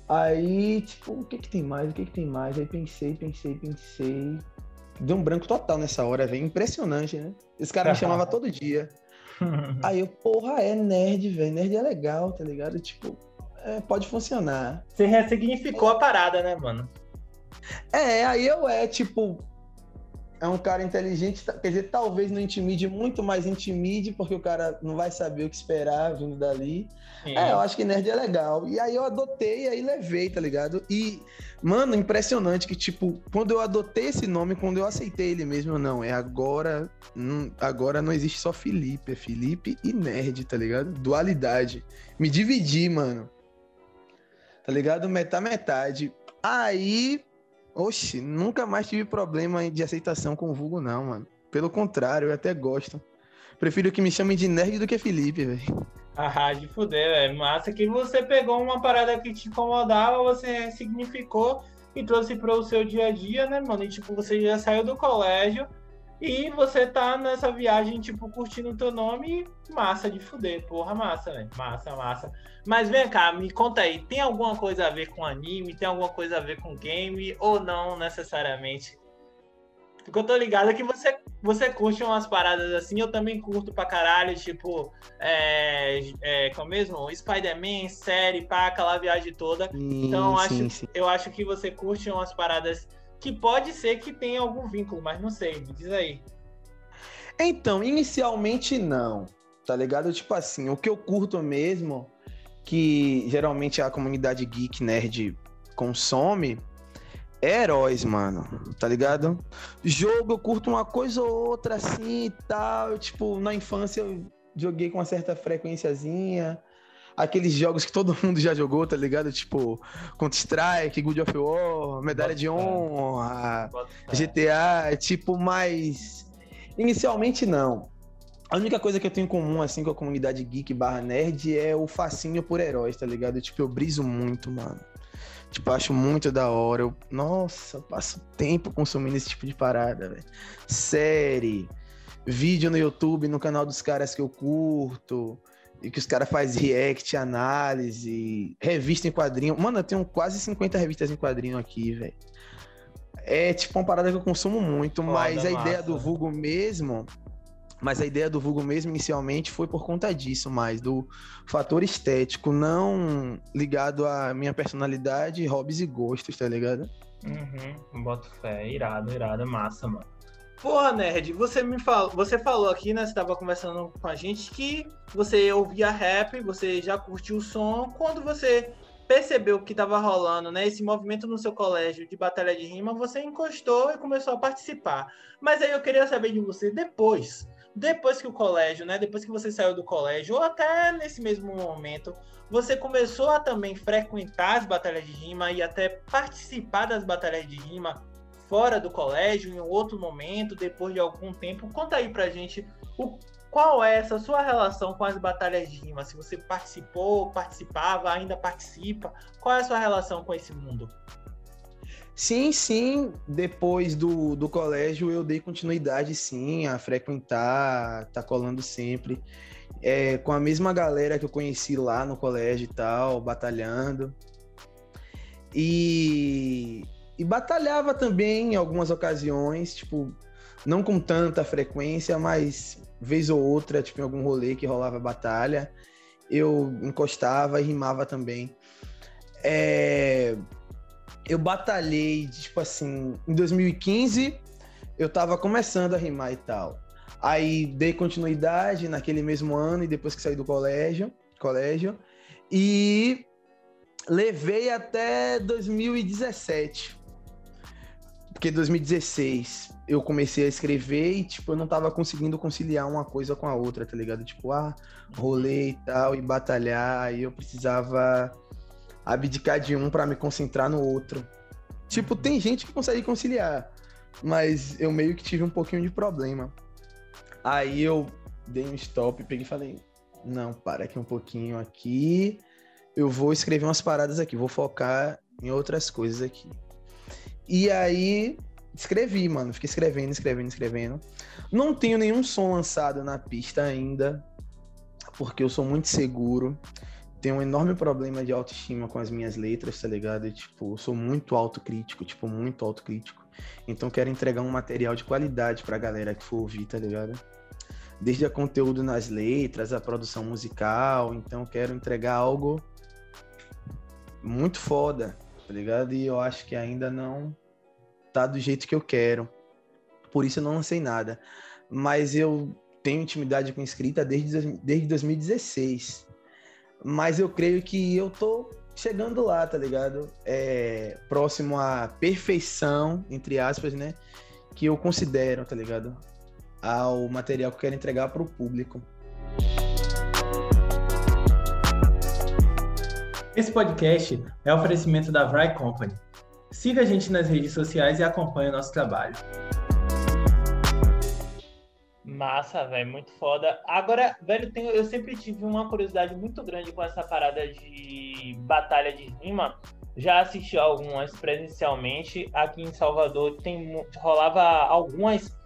B: Aí, tipo, o que que tem mais? O que que tem mais? Aí pensei, pensei, pensei. Deu um branco total nessa hora, velho. Impressionante, né? Esse cara me [LAUGHS] chamava todo dia. [LAUGHS] Aí eu, porra, é nerd, velho. Nerd é legal, tá ligado? Tipo, é, pode funcionar.
A: Você ressignificou é. a parada, né, mano?
B: É, aí eu é, tipo, é um cara inteligente, quer dizer, talvez não intimide muito, mas intimide, porque o cara não vai saber o que esperar vindo dali. Sim. É, eu acho que nerd é legal. E aí eu adotei aí levei, tá ligado? E, mano, impressionante que, tipo, quando eu adotei esse nome, quando eu aceitei ele mesmo, não, é agora. Não, agora não existe só Felipe, é Felipe e nerd, tá ligado? Dualidade. Me dividi, mano. Tá ligado? Metade, metade. Aí Oxe, nunca mais tive problema de aceitação com o vulgo, não, mano. Pelo contrário, eu até gosto. Prefiro que me chamem de nerd do que Felipe, velho. [LAUGHS]
A: Ah, de fuder, velho. Massa que você pegou uma parada que te incomodava, você significou e trouxe para o seu dia a dia, né, mano? E tipo, você já saiu do colégio e você tá nessa viagem, tipo, curtindo o teu nome, massa de fuder, porra, massa, velho. Massa, massa. Mas vem cá, me conta aí, tem alguma coisa a ver com anime? Tem alguma coisa a ver com game? Ou não necessariamente? Porque eu tô ligado que você, você curte umas paradas assim, eu também curto pra caralho, tipo, é, é como mesmo? Spider-Man, série, pá, aquela viagem toda. Então acho, sim, sim. eu acho que você curte umas paradas que pode ser que tenha algum vínculo, mas não sei, me diz aí.
B: Então, inicialmente não, tá ligado? Tipo assim, o que eu curto mesmo, que geralmente a comunidade geek nerd consome, é heróis, mano, tá ligado? Jogo eu curto uma coisa ou outra assim e tal, tipo, na infância eu joguei com uma certa frequenciazinha, aqueles jogos que todo mundo já jogou, tá ligado? Tipo, Counter-Strike, Good of War, Medalha de Honra, GTA, tipo, mas inicialmente não. A única coisa que eu tenho em comum, assim, com a comunidade geek barra nerd é o fascínio por heróis, tá ligado? Tipo, eu briso muito, mano. Tipo, acho muito da hora. Eu, nossa, passo tempo consumindo esse tipo de parada, velho. Série, vídeo no YouTube, no canal dos caras que eu curto e que os caras fazem react, análise, revista em quadrinho. Mano, eu tenho quase 50 revistas em quadrinho aqui, velho. É tipo uma parada que eu consumo muito, Foda mas a massa. ideia do vulgo mesmo. Mas a ideia do vulgo mesmo inicialmente foi por conta disso, mais do fator estético, não ligado à minha personalidade, hobbies e gostos, tá ligado?
A: Uhum, boto fé, irado, irado, massa, mano. Porra, nerd, você me falou, você falou aqui, né? Você estava conversando com a gente que você ouvia rap, você já curtiu o som. Quando você percebeu que estava rolando, né, esse movimento no seu colégio de batalha de rima, você encostou e começou a participar. Mas aí eu queria saber de você depois, depois que o colégio, né, depois que você saiu do colégio ou até nesse mesmo momento, você começou a também frequentar as batalhas de rima e até participar das batalhas de rima fora do colégio, em outro momento, depois de algum tempo. Conta aí pra gente o, qual é essa sua relação com as batalhas de rima. Se você participou, participava, ainda participa, qual é a sua relação com esse mundo?
B: Sim, sim. Depois do, do colégio eu dei continuidade, sim, a frequentar, tá colando sempre. É, com a mesma galera que eu conheci lá no colégio e tal, batalhando. E e batalhava também em algumas ocasiões, tipo, não com tanta frequência, mas vez ou outra, tipo, em algum rolê que rolava batalha, eu encostava e rimava também. É... Eu batalhei, tipo assim, em 2015, eu tava começando a rimar e tal. Aí dei continuidade naquele mesmo ano e depois que saí do colégio, colégio. E levei até 2017. Porque 2016 eu comecei a escrever e, tipo, eu não tava conseguindo conciliar uma coisa com a outra, tá ligado? Tipo, ah, rolê e tal, e batalhar, e eu precisava abdicar de um para me concentrar no outro. Tipo, tem gente que consegue conciliar, mas eu meio que tive um pouquinho de problema. Aí eu dei um stop, peguei e falei: não, para aqui um pouquinho aqui. Eu vou escrever umas paradas aqui, vou focar em outras coisas aqui. E aí escrevi, mano. Fiquei escrevendo, escrevendo, escrevendo. Não tenho nenhum som lançado na pista ainda, porque eu sou muito seguro tenho um enorme problema de autoestima com as minhas letras, tá ligado? Tipo, eu sou muito autocrítico, tipo, muito autocrítico. Então quero entregar um material de qualidade pra galera que for ouvir, tá ligado? Desde o conteúdo nas letras, a produção musical, então quero entregar algo muito foda, tá ligado? E eu acho que ainda não tá do jeito que eu quero. Por isso eu não lancei nada. Mas eu tenho intimidade com escrita desde, desde 2016 mas eu creio que eu tô chegando lá, tá ligado? É, próximo à perfeição, entre aspas, né? Que eu considero, tá ligado? Ao material que eu quero entregar para o público.
A: Esse podcast é oferecimento da Vry Company. Siga a gente nas redes sociais e acompanhe o nosso trabalho. Massa, velho, muito foda. Agora, velho, eu sempre tive uma curiosidade muito grande com essa parada de batalha de rima. Já assisti algumas presencialmente. Aqui em Salvador tem rolava algumas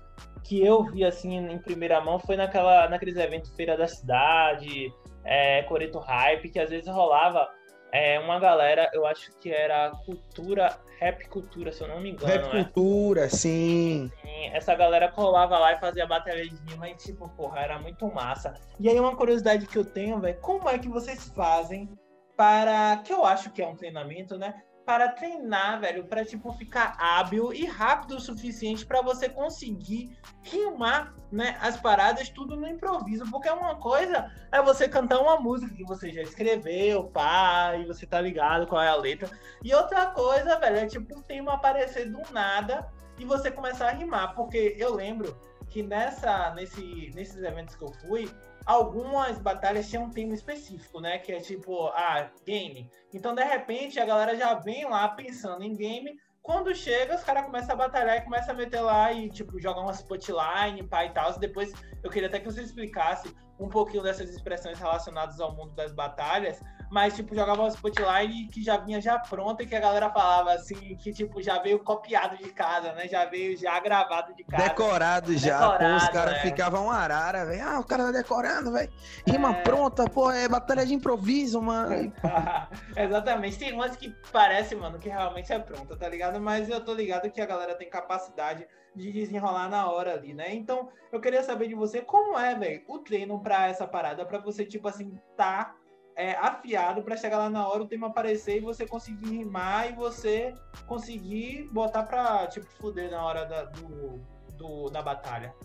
A: que eu vi assim em primeira mão foi naquela naqueles eventos feira da cidade, é, Coreto Hype, que às vezes rolava é, uma galera, eu acho que era cultura, rap cultura, se eu não me engano.
B: Rap né? cultura, sim.
A: sim. Essa galera colava lá e fazia batalha de rima e, tipo, porra, era muito massa. E aí, uma curiosidade que eu tenho, velho, como é que vocês fazem para. Que eu acho que é um treinamento, né? Para treinar, velho, para tipo ficar hábil e rápido o suficiente para você conseguir rimar, né, as paradas tudo no improviso, porque uma coisa é você cantar uma música que você já escreveu, pá, e você tá ligado qual é a letra, e outra coisa, velho, é tipo um tema aparecer do nada e você começar a rimar, porque eu lembro que nessa nesse nesses eventos que eu fui, algumas batalhas tinham um tema específico, né? Que é tipo, ah, game. Então, de repente, a galera já vem lá pensando em game. Quando chega, os caras começam a batalhar e começam a meter lá e, tipo, jogar uma spotline, pá e tal. Depois, eu queria até que você explicasse um pouquinho dessas expressões relacionadas ao mundo das batalhas, mas, tipo, jogava uma Spotline que já vinha já pronta e que a galera falava assim, que, tipo, já veio copiado de casa, né? Já veio já gravado de casa.
B: Decorado já, decorado, pô, os caras é. ficavam arara, velho. Ah, o cara tá decorando, velho. Rima é... pronta, pô, é batalha de improviso, mano. [LAUGHS]
A: Exatamente. Tem umas que parece, mano, que realmente é pronta, tá ligado? Mas eu tô ligado que a galera tem capacidade de desenrolar na hora ali, né? Então, eu queria saber de você como é, velho, o treino para essa parada, para você, tipo assim, tá é, afiado para chegar lá na hora o tema aparecer e você conseguir rimar e você conseguir botar pra, tipo, fuder na hora da, do, do, da batalha.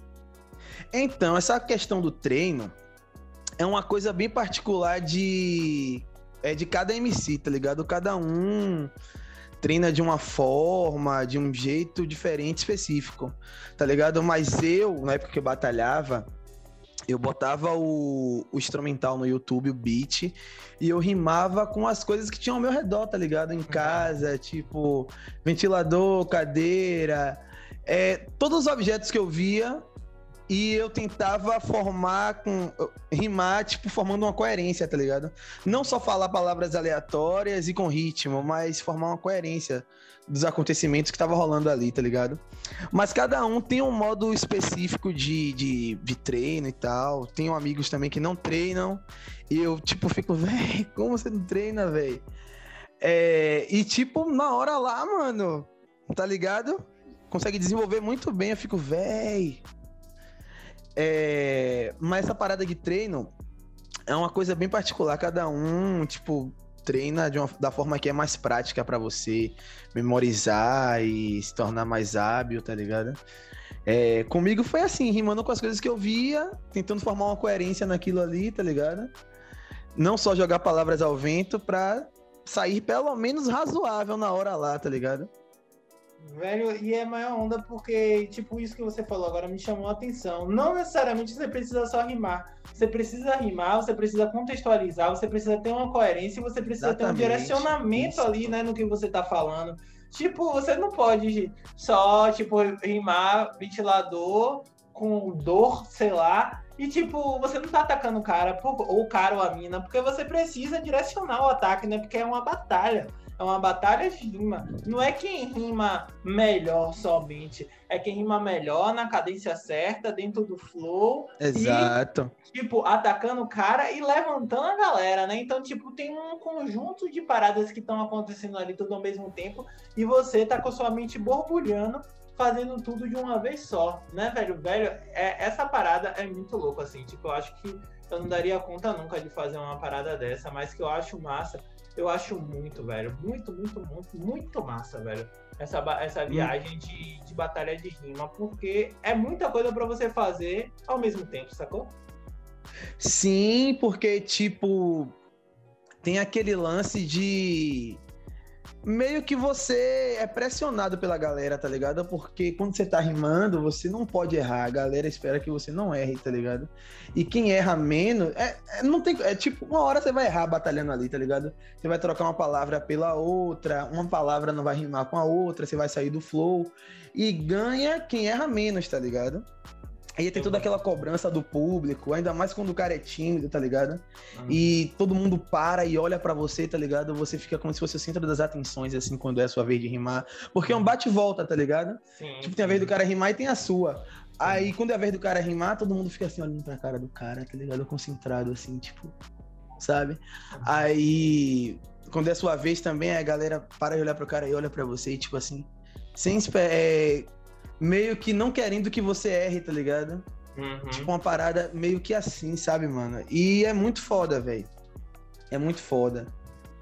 B: Então, essa questão do treino é uma coisa bem particular de. É de cada MC, tá ligado? Cada um treina de uma forma, de um jeito diferente, específico, tá ligado? Mas eu, na época que eu batalhava, eu botava o, o, instrumental no YouTube, o beat, e eu rimava com as coisas que tinham ao meu redor, tá ligado? Em casa, tipo, ventilador, cadeira, é, todos os objetos que eu via, e eu tentava formar com. rimar, tipo, formando uma coerência, tá ligado? Não só falar palavras aleatórias e com ritmo, mas formar uma coerência dos acontecimentos que tava rolando ali, tá ligado? Mas cada um tem um modo específico de, de, de treino e tal. Tenho amigos também que não treinam. E eu, tipo, fico, [LAUGHS] velho, como você não treina, velho? É, e, tipo, na hora lá, mano, tá ligado? Consegue desenvolver muito bem. Eu fico, velho. É, mas essa parada de treino é uma coisa bem particular. Cada um, tipo, treina de uma, da forma que é mais prática para você memorizar e se tornar mais hábil, tá ligado? É, comigo foi assim, rimando com as coisas que eu via, tentando formar uma coerência naquilo ali, tá ligado? Não só jogar palavras ao vento pra sair pelo menos razoável na hora lá, tá ligado?
A: Velho, e é maior onda porque, tipo, isso que você falou agora me chamou a atenção. Não necessariamente você precisa só rimar. Você precisa rimar, você precisa contextualizar, você precisa ter uma coerência e você precisa Exatamente. ter um direcionamento isso. ali, né, no que você tá falando. Tipo, você não pode só, tipo, rimar ventilador com dor, sei lá, e, tipo, você não tá atacando o cara, ou o cara ou a mina, porque você precisa direcionar o ataque, né? Porque é uma batalha. É uma batalha de rima. Não é quem rima melhor somente. É quem rima melhor na cadência certa, dentro do flow.
B: Exato.
A: E, tipo, atacando o cara e levantando a galera, né? Então, tipo, tem um conjunto de paradas que estão acontecendo ali tudo ao mesmo tempo. E você tá com sua mente borbulhando fazendo tudo de uma vez só, né, velho? Velho, é, essa parada é muito louco, assim. Tipo, eu acho que eu não daria conta nunca de fazer uma parada dessa, mas que eu acho massa. Eu acho muito, velho. Muito, muito, muito, muito massa, velho. Essa, essa hum. viagem de, de batalha de rima, porque é muita coisa para você fazer ao mesmo tempo, sacou?
B: Sim, porque, tipo, tem aquele lance de meio que você é pressionado pela galera, tá ligado? Porque quando você tá rimando, você não pode errar. A galera espera que você não erre, tá ligado? E quem erra menos, é, é, não tem, é tipo, uma hora você vai errar batalhando ali, tá ligado? Você vai trocar uma palavra pela outra, uma palavra não vai rimar com a outra, você vai sair do flow. E ganha quem erra menos, tá ligado? Aí tem toda aquela cobrança do público, ainda mais quando o cara é tímido, tá ligado? Uhum. E todo mundo para e olha para você, tá ligado? Você fica como se fosse o centro das atenções, assim, quando é a sua vez de rimar. Porque é um bate-volta, tá ligado? Sim, tipo, tem a vez do cara rimar e tem a sua. Sim. Aí, quando é a vez do cara rimar, todo mundo fica assim, olhando pra cara do cara, tá ligado? Concentrado, assim, tipo, sabe? Uhum. Aí, quando é a sua vez também, a galera para de olhar pro cara e olha para você, e, tipo assim, sem é, meio que não querendo que você erre, tá ligado? Uhum. Tipo uma parada meio que assim, sabe, mano? E é muito foda, velho. É muito foda.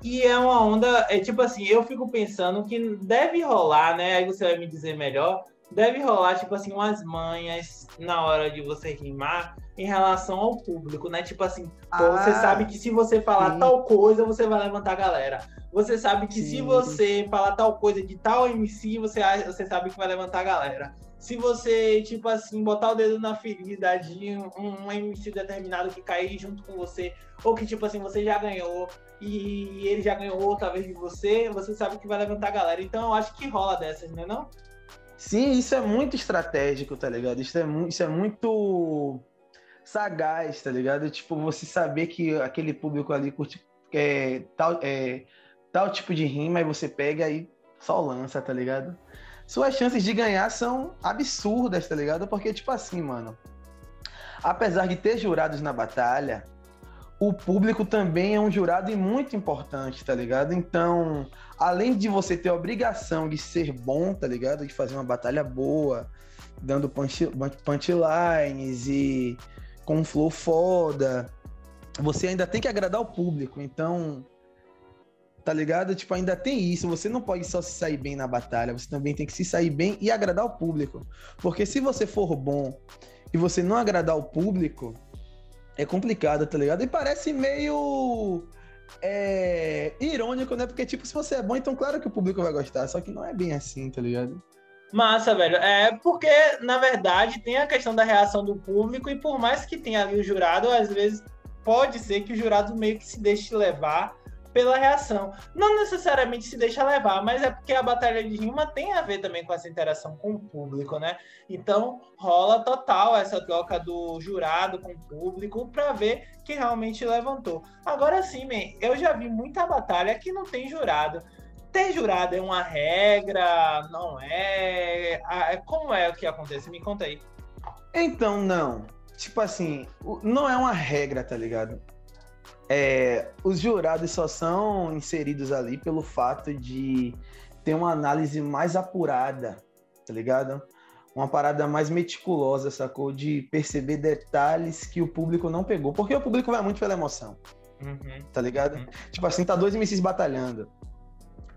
A: E é uma onda, é tipo assim, eu fico pensando que deve rolar, né? Aí você vai me dizer melhor. Deve rolar, tipo assim, umas manhas na hora de você rimar em relação ao público, né? Tipo assim, ah, você sabe que se você falar sim. tal coisa, você vai levantar a galera. Você sabe que Sim. se você falar tal coisa de tal MC, você, você sabe que vai levantar a galera. Se você, tipo assim, botar o dedo na ferida de um, um MC determinado que cair junto com você, ou que, tipo assim, você já ganhou e ele já ganhou outra vez de você, você sabe que vai levantar a galera. Então eu acho que rola dessas, né não?
B: Sim, isso é muito estratégico, tá ligado? Isso é, isso é muito sagaz, tá ligado? Tipo, você saber que aquele público ali curte é, tal, é, tal tipo de rima e você pega e só lança, tá ligado? Suas chances de ganhar são absurdas, tá ligado? Porque, tipo assim, mano, apesar de ter jurados na batalha, o público também é um jurado e muito importante, tá ligado? Então, além de você ter a obrigação de ser bom, tá ligado? De fazer uma batalha boa, dando punch, punchlines e com um flow foda, você ainda tem que agradar o público. Então, Tá ligado? Tipo, ainda tem isso. Você não pode só se sair bem na batalha, você também tem que se sair bem e agradar o público. Porque se você for bom e você não agradar o público, é complicado, tá ligado? E parece meio é, irônico, né? Porque, tipo, se você é bom, então claro que o público vai gostar. Só que não é bem assim, tá ligado?
A: Massa, velho. É porque, na verdade, tem a questão da reação do público, e por mais que tenha ali o jurado, às vezes pode ser que o jurado meio que se deixe levar pela reação. Não necessariamente se deixa levar, mas é porque a batalha de rima tem a ver também com essa interação com o público, né? Então rola total essa troca do jurado com o público para ver que realmente levantou. Agora sim, man, eu já vi muita batalha que não tem jurado. Ter jurado é uma regra? Não é? Ah, como é o que acontece? Me conta aí.
B: Então, não. Tipo assim, não é uma regra, tá ligado? É, os jurados só são inseridos ali pelo fato de ter uma análise mais apurada, tá ligado? Uma parada mais meticulosa, sacou? De perceber detalhes que o público não pegou. Porque o público vai muito pela emoção. Uhum. Tá ligado? Uhum. Tipo assim, tá dois MCs batalhando.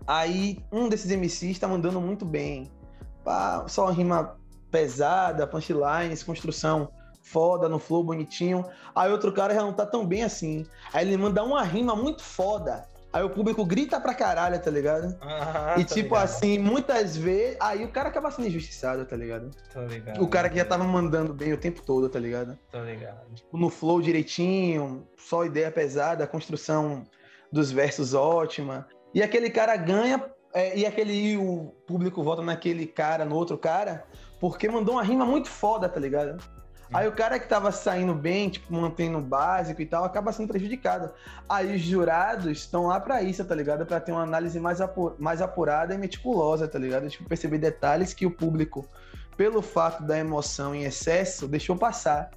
B: Aí um desses MCs tá mandando muito bem. Pá, só rima pesada, punchlines, construção foda, no flow bonitinho. Aí outro cara já não tá tão bem assim. Aí ele manda uma rima muito foda. Aí o público grita pra caralho, tá ligado?
A: Aham,
B: e
A: tô
B: tipo
A: ligado,
B: assim, muitas vezes, aí o cara acaba sendo injustiçado, tá ligado?
A: Tô ligado.
B: O cara que já tava mandando bem o tempo todo, tá ligado?
A: Tô ligado.
B: No flow direitinho, só ideia pesada, a construção dos versos ótima. E aquele cara ganha, é, e aquele e o público vota naquele cara, no outro cara, porque mandou uma rima muito foda, tá ligado? Aí o cara que tava saindo bem, tipo, mantendo o básico e tal, acaba sendo prejudicado. Aí os jurados estão lá pra isso, tá ligado? Pra ter uma análise mais, mais apurada e meticulosa, tá ligado? Tipo, perceber detalhes que o público, pelo fato da emoção em excesso, deixou passar,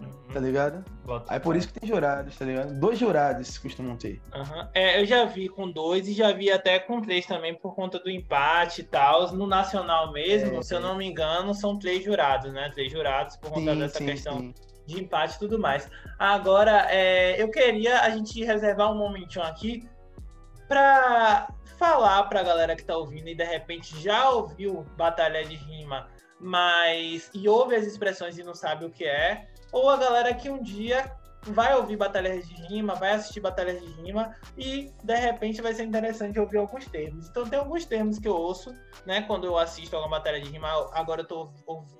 A: Uhum.
B: tá ligado?
A: Boto
B: Aí por isso que tem jurados, tá ligado? Dois jurados costumam ter.
A: Aham. É, eu já vi com dois e já vi até com três também por conta do empate e tal. No nacional mesmo,
B: É,
A: se eu não me engano, são três jurados, né? Três jurados por conta dessa questão
B: sim.
A: de empate e tudo mais. Agora, é, eu queria a gente reservar um momentinho aqui para falar para a galera que tá ouvindo e de repente já ouviu Batalha de Rima, mas e ouve as expressões e não sabe o que é, ou a galera que um dia vai ouvir batalhas de rima, vai assistir batalhas de rima e de repente vai ser interessante ouvir alguns termos. Então tem alguns termos que eu ouço, né, quando eu assisto alguma batalha de rima, agora eu tô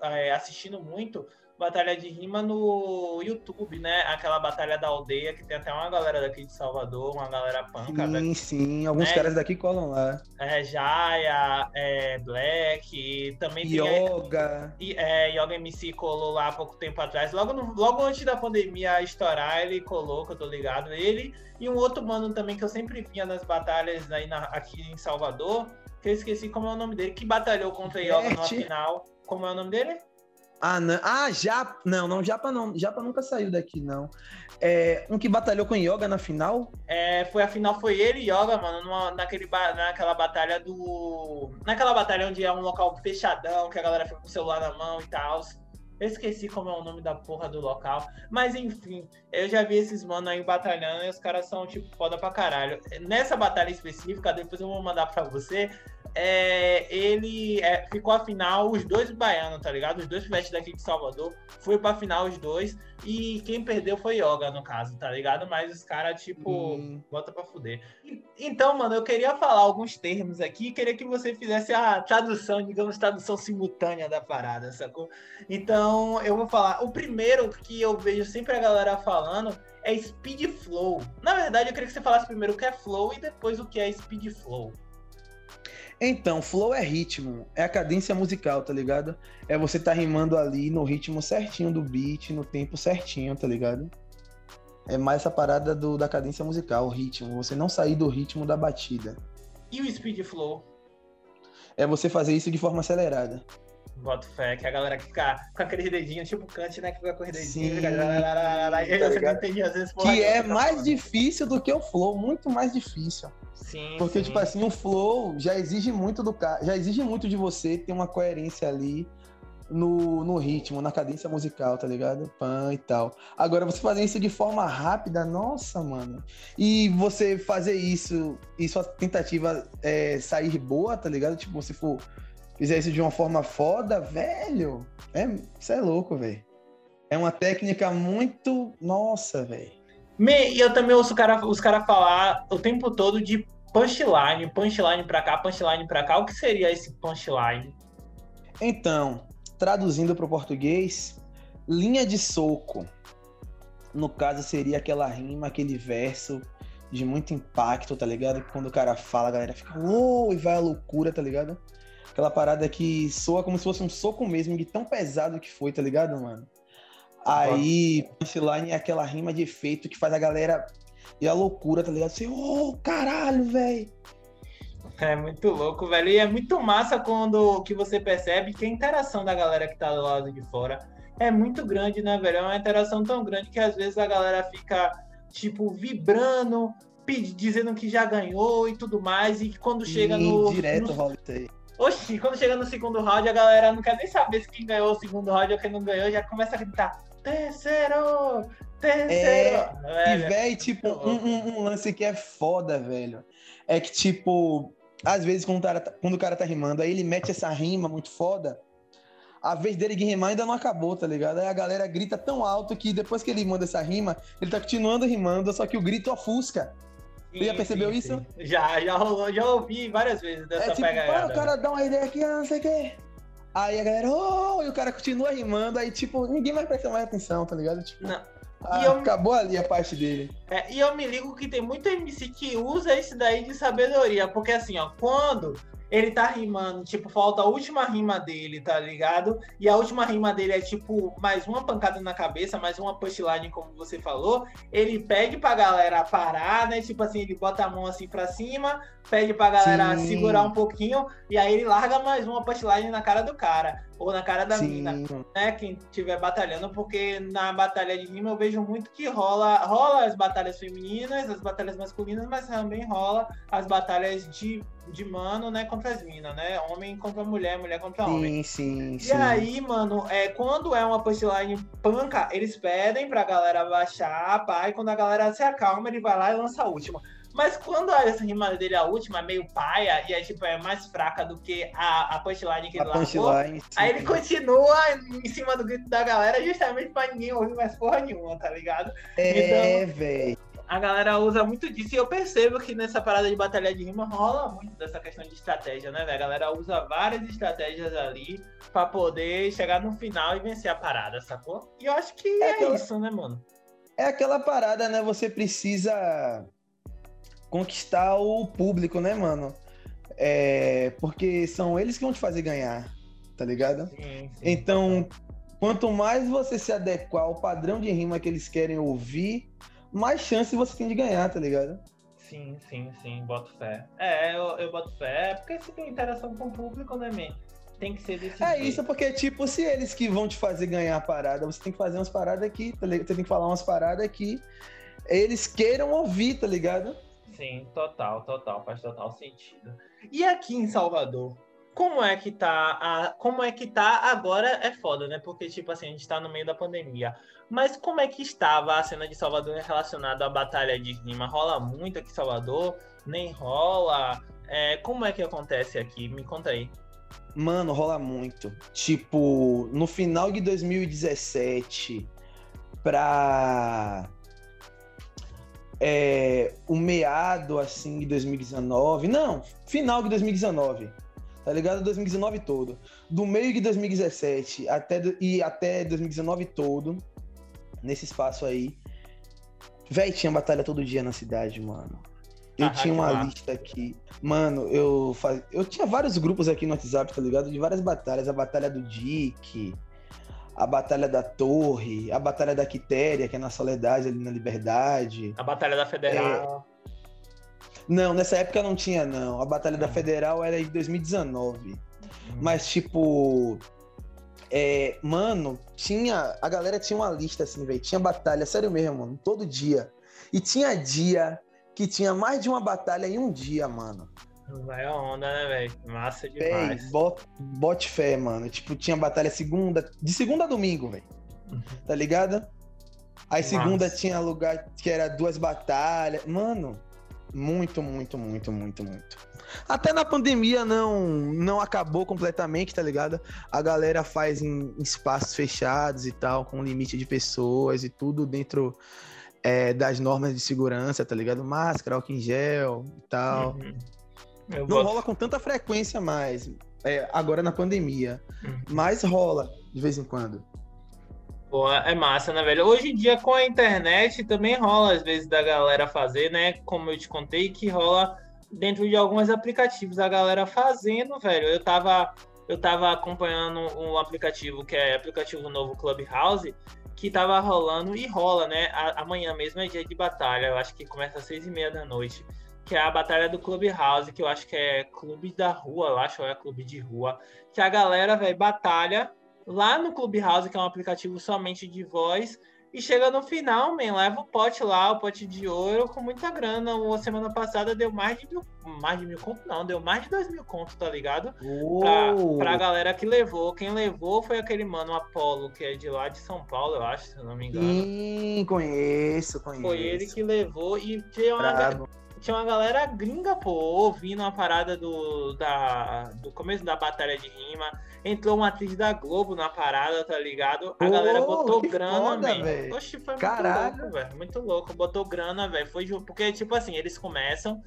A: é, assistindo muito batalha de rima no YouTube, né? Aquela batalha da aldeia que tem até uma galera daqui de Salvador, uma galera panca.
B: Sim, sim. Alguns
A: Né?
B: caras daqui colam lá.
A: É, Jaya, é, Black, também tem
B: Yoga.
A: e, é, Yoga MC colou lá há pouco tempo atrás. Logo, no- logo antes da pandemia estourar, ele colou, que eu tô ligado. Ele e um outro mano também que eu sempre via nas batalhas aí na- aqui em Salvador, que eu esqueci como é o nome dele, que batalhou contra Yoga no final. Como é o nome dele?
B: Ah, não. Ah, Japa. Não, não, Japa não. Japa nunca saiu daqui, não. É, um que batalhou com Yoga na final?
A: É, foi a final, foi ele e Yoga, mano, numa- naquele, naquela batalha do. Naquela batalha onde é um local fechadão, que a galera fica com o celular na mão e tal. Eu esqueci como é o nome da porra do local. Mas enfim, eu já vi esses mano aí batalhando e os caras são, tipo, foda pra caralho. Nessa batalha específica, depois eu vou mandar pra você. É, ele é, ficou a final, os dois baianos, tá ligado? Os dois pivetes daqui de Salvador. Foi pra final os dois. E quem perdeu foi Yoga, no caso, tá ligado? Mas os caras, tipo,
B: Hum.
A: bota pra fuder. Então, mano, eu queria falar alguns termos aqui. Queria que você fizesse a tradução, digamos, tradução simultânea da parada, sacou? Então, eu vou falar. O primeiro que eu vejo sempre a galera falando é speed flow. Na verdade, eu queria que você falasse primeiro o que é flow e depois o que é speed flow.
B: Então, flow é ritmo, é a cadência musical, tá ligado? É você tá rimando ali no ritmo certinho do beat, no tempo certinho, tá ligado? É mais essa parada do, da cadência musical, o ritmo. Você não sair do ritmo da batida.
A: E o speed flow?
B: É você fazer isso de forma acelerada.
A: Boto fé, que a galera fica com aqueles dedinhos, tipo Kant, né? Que fica com os dedinhos,
B: Sim,
A: fica... e
B: tá
A: você não entende às vezes porra
B: Que é
A: que tá
B: mais difícil do que o flow, muito mais difícil.
A: Sim,
B: Porque,
A: sim.
B: tipo assim, o flow já exige muito do cara, já exige muito de você ter uma coerência ali no, no ritmo, na cadência musical, tá ligado? Pan e tal. Agora, você fazer isso de forma rápida, nossa, mano. E você fazer isso, e sua tentativa é sair boa, tá ligado? Tipo, se for fizer isso de uma forma foda, velho, é, isso é louco, velho. É uma técnica muito. Nossa, velho.
A: Me- E eu também ouço cara- os caras falar o tempo todo de punchline, punchline pra cá, punchline pra cá. O que seria esse punchline?
B: Então, traduzindo para o português, linha de soco. No caso, seria aquela rima, aquele verso de muito impacto, tá ligado? Quando o cara fala, a galera fica, uou, e vai à loucura, tá ligado? Aquela parada que soa como se fosse um soco mesmo, de tão pesado que foi, tá ligado, mano? Aí, punchline é aquela rima de efeito que faz a galera ir à loucura, tá ligado? Você, ô, caralho, velho.
A: É muito louco, velho. E é muito massa quando que você percebe que a interação da galera que tá do lado de fora é muito grande, né, velho? É uma interação tão grande que às vezes a galera fica, tipo, vibrando, dizendo que já ganhou e tudo mais. E que quando chega
B: E
A: no.
B: Direto
A: no
B: aí.
A: Oxi, quando chega no segundo round, a galera não quer nem saber se quem ganhou o segundo round ou quem não ganhou, já começa a gritar: terceiro! Terceiro!
B: E,
A: Velho,
B: velho, tipo, um, um- um lance que é foda, velho. É que, tipo, às vezes quando o, cara tá, quando o cara tá rimando, aí ele mete essa rima muito foda. A vez dele de rimar ainda não acabou, tá ligado? Aí a galera grita tão alto que depois que ele manda essa rima, ele tá continuando rimando, só que o grito ofusca. Sim, já percebeu sim, isso? Sim.
A: Já, já rolou, já ouvi várias vezes dessa é, tipo, pegada.
B: o cara dá uma ideia aqui, não sei o quê. Aí a galera, oh, e o cara continua rimando, aí tipo, ninguém vai prestar mais atenção, tá ligado? Tipo, não. Ah, eu, acabou ali a parte dele.
A: É, e eu me ligo que tem muito MC que usa isso daí de sabedoria, porque assim, ó, quando ele tá rimando, tipo, falta a última rima dele, tá ligado? E a última rima dele é, tipo, mais uma pancada na cabeça, mais uma punchline, como você falou. Ele pede pra galera parar, né? Tipo assim, ele bota a mão assim pra cima, pede pra galera Sim. segurar um pouquinho, e aí ele larga mais uma punchline na cara do cara, ou na cara da Sim. mina, né? Quem estiver batalhando, porque na batalha de rima eu vejo muito que rola, rola as batalhas femininas, as batalhas masculinas, mas também rola as batalhas de de mano, né, contra as minas, né? Homem contra mulher, mulher contra sim, homem.
B: Sim,
A: sim, E aí, mano, é, quando é uma punchline panca, eles pedem pra galera baixar, pá, e quando a galera se acalma, ele vai lá e lança a última. Mas quando essa rima dele, a última, é meio paia, e é, tipo, é mais fraca do que a, a punchline que ele a largou, aí ele continua em cima do grito da galera justamente pra ninguém ouvir mais porra nenhuma, tá ligado?
B: É, então, velho
A: a galera usa muito disso e eu percebo que nessa parada de batalha de rima rola muito dessa questão de estratégia, né, velho? A galera usa várias estratégias ali para poder chegar no final e vencer a parada, sacou? E eu acho que é, é aquela... isso, né, mano?
B: É aquela parada, né? Você precisa conquistar o público, né, mano? É... Porque são eles que vão te fazer ganhar, tá ligado? Sim, sim, então, quanto mais você se adequar ao padrão de rima que eles querem ouvir, mais chance você tem de ganhar, tá ligado?
A: Sim, sim, sim, boto fé. É, eu, eu boto fé, é porque se tem interação com o público, né, man? Tem que ser desse
B: É jeito. isso, porque, tipo, se eles que vão te fazer ganhar a parada, você tem que fazer umas paradas aqui, tá ligado? Você tem que falar umas paradas aqui, eles queiram ouvir, tá ligado?
A: Sim, total, total, faz total sentido. E aqui em Salvador, como é que tá a, como é que tá agora é foda, né? Porque tipo assim, a gente tá no meio da pandemia. Mas como é que estava a cena de Salvador relacionada à batalha de rima? Rola muito aqui em Salvador? Nem rola? É, como é que acontece aqui? Me conta aí.
B: Mano, rola muito. Tipo, no final de 2017 pra é, o meado assim de 2019, não, final de 2019 tá ligado? 2019 todo. Do meio de 2017 até, e até 2019 todo, nesse espaço aí, véi, tinha batalha todo dia na cidade, mano. Eu ah, tinha uma lista aqui. Mano, eu faz... eu tinha vários grupos aqui no WhatsApp, tá ligado? De várias batalhas. A batalha do Dick, a batalha da Torre, a batalha da Quitéria, que é na Soledade, ali na Liberdade.
A: A batalha da Federal. É...
B: Não, nessa época não tinha, não. A Batalha da. Federal era de 2019. Hum. Mas, tipo. É, mano, tinha. A galera tinha uma lista assim, velho. Tinha batalha, sério mesmo, mano. Todo dia. E tinha dia que tinha mais de uma batalha em um dia, mano.
A: Vai a onda, né, velho? Massa demais. Véi,
B: bote, bote fé, mano. Tipo, tinha batalha segunda. De segunda a domingo, velho. Uhum. Tá ligado? Aí segunda tinha lugar que era duas batalhas. Mano, muito, muito, muito, muito, muito. Até na pandemia não não acabou completamente, tá ligado? A galera faz em, espaços fechados e tal, com limite de pessoas e tudo dentro é, das normas de segurança, tá ligado? Máscara, álcool em gel e tal. Uhum. Não boto... rola com tanta frequência mais, é, agora na pandemia. Uhum. Mas rola de vez em quando.
A: Pô, é massa, né, velho? Hoje em dia, com a internet, também rola, às vezes, da galera fazer, né? Como eu te contei, que rola dentro de alguns aplicativos a galera fazendo, velho. Eu tava, eu tava acompanhando um aplicativo que é aplicativo novo Clubhouse, que tava rolando e rola, né? A, amanhã mesmo é dia de batalha, eu acho que começa às seis e meia da noite. Que é a batalha do Clubhouse, que eu acho que é clube da rua, eu acho, ou é clube de rua. Que a galera, velho, batalha lá no Clubhouse, que é um aplicativo somente de voz, e chega no final, man, leva o pote lá, o pote de ouro, com muita grana. A semana passada deu mais de mil, mais de mil conto, não, deu mais de dois mil contos, tá ligado? Pra, pra galera que levou. Quem levou foi aquele mano Apolo, que é de lá de São Paulo, eu acho, se não me engano.
B: Sim, conheço, conheço.
A: Foi ele que levou e tinha uma, tinha uma galera gringa, pô, ouvindo a parada do, da, do começo da batalha de rima. Entrou uma atriz da Globo na parada, tá ligado? A oh, galera botou grana, velho. Oxi, foi muito Caralho. louco, velho. Muito louco. Botou grana, velho. Foi porque, tipo assim, eles começam,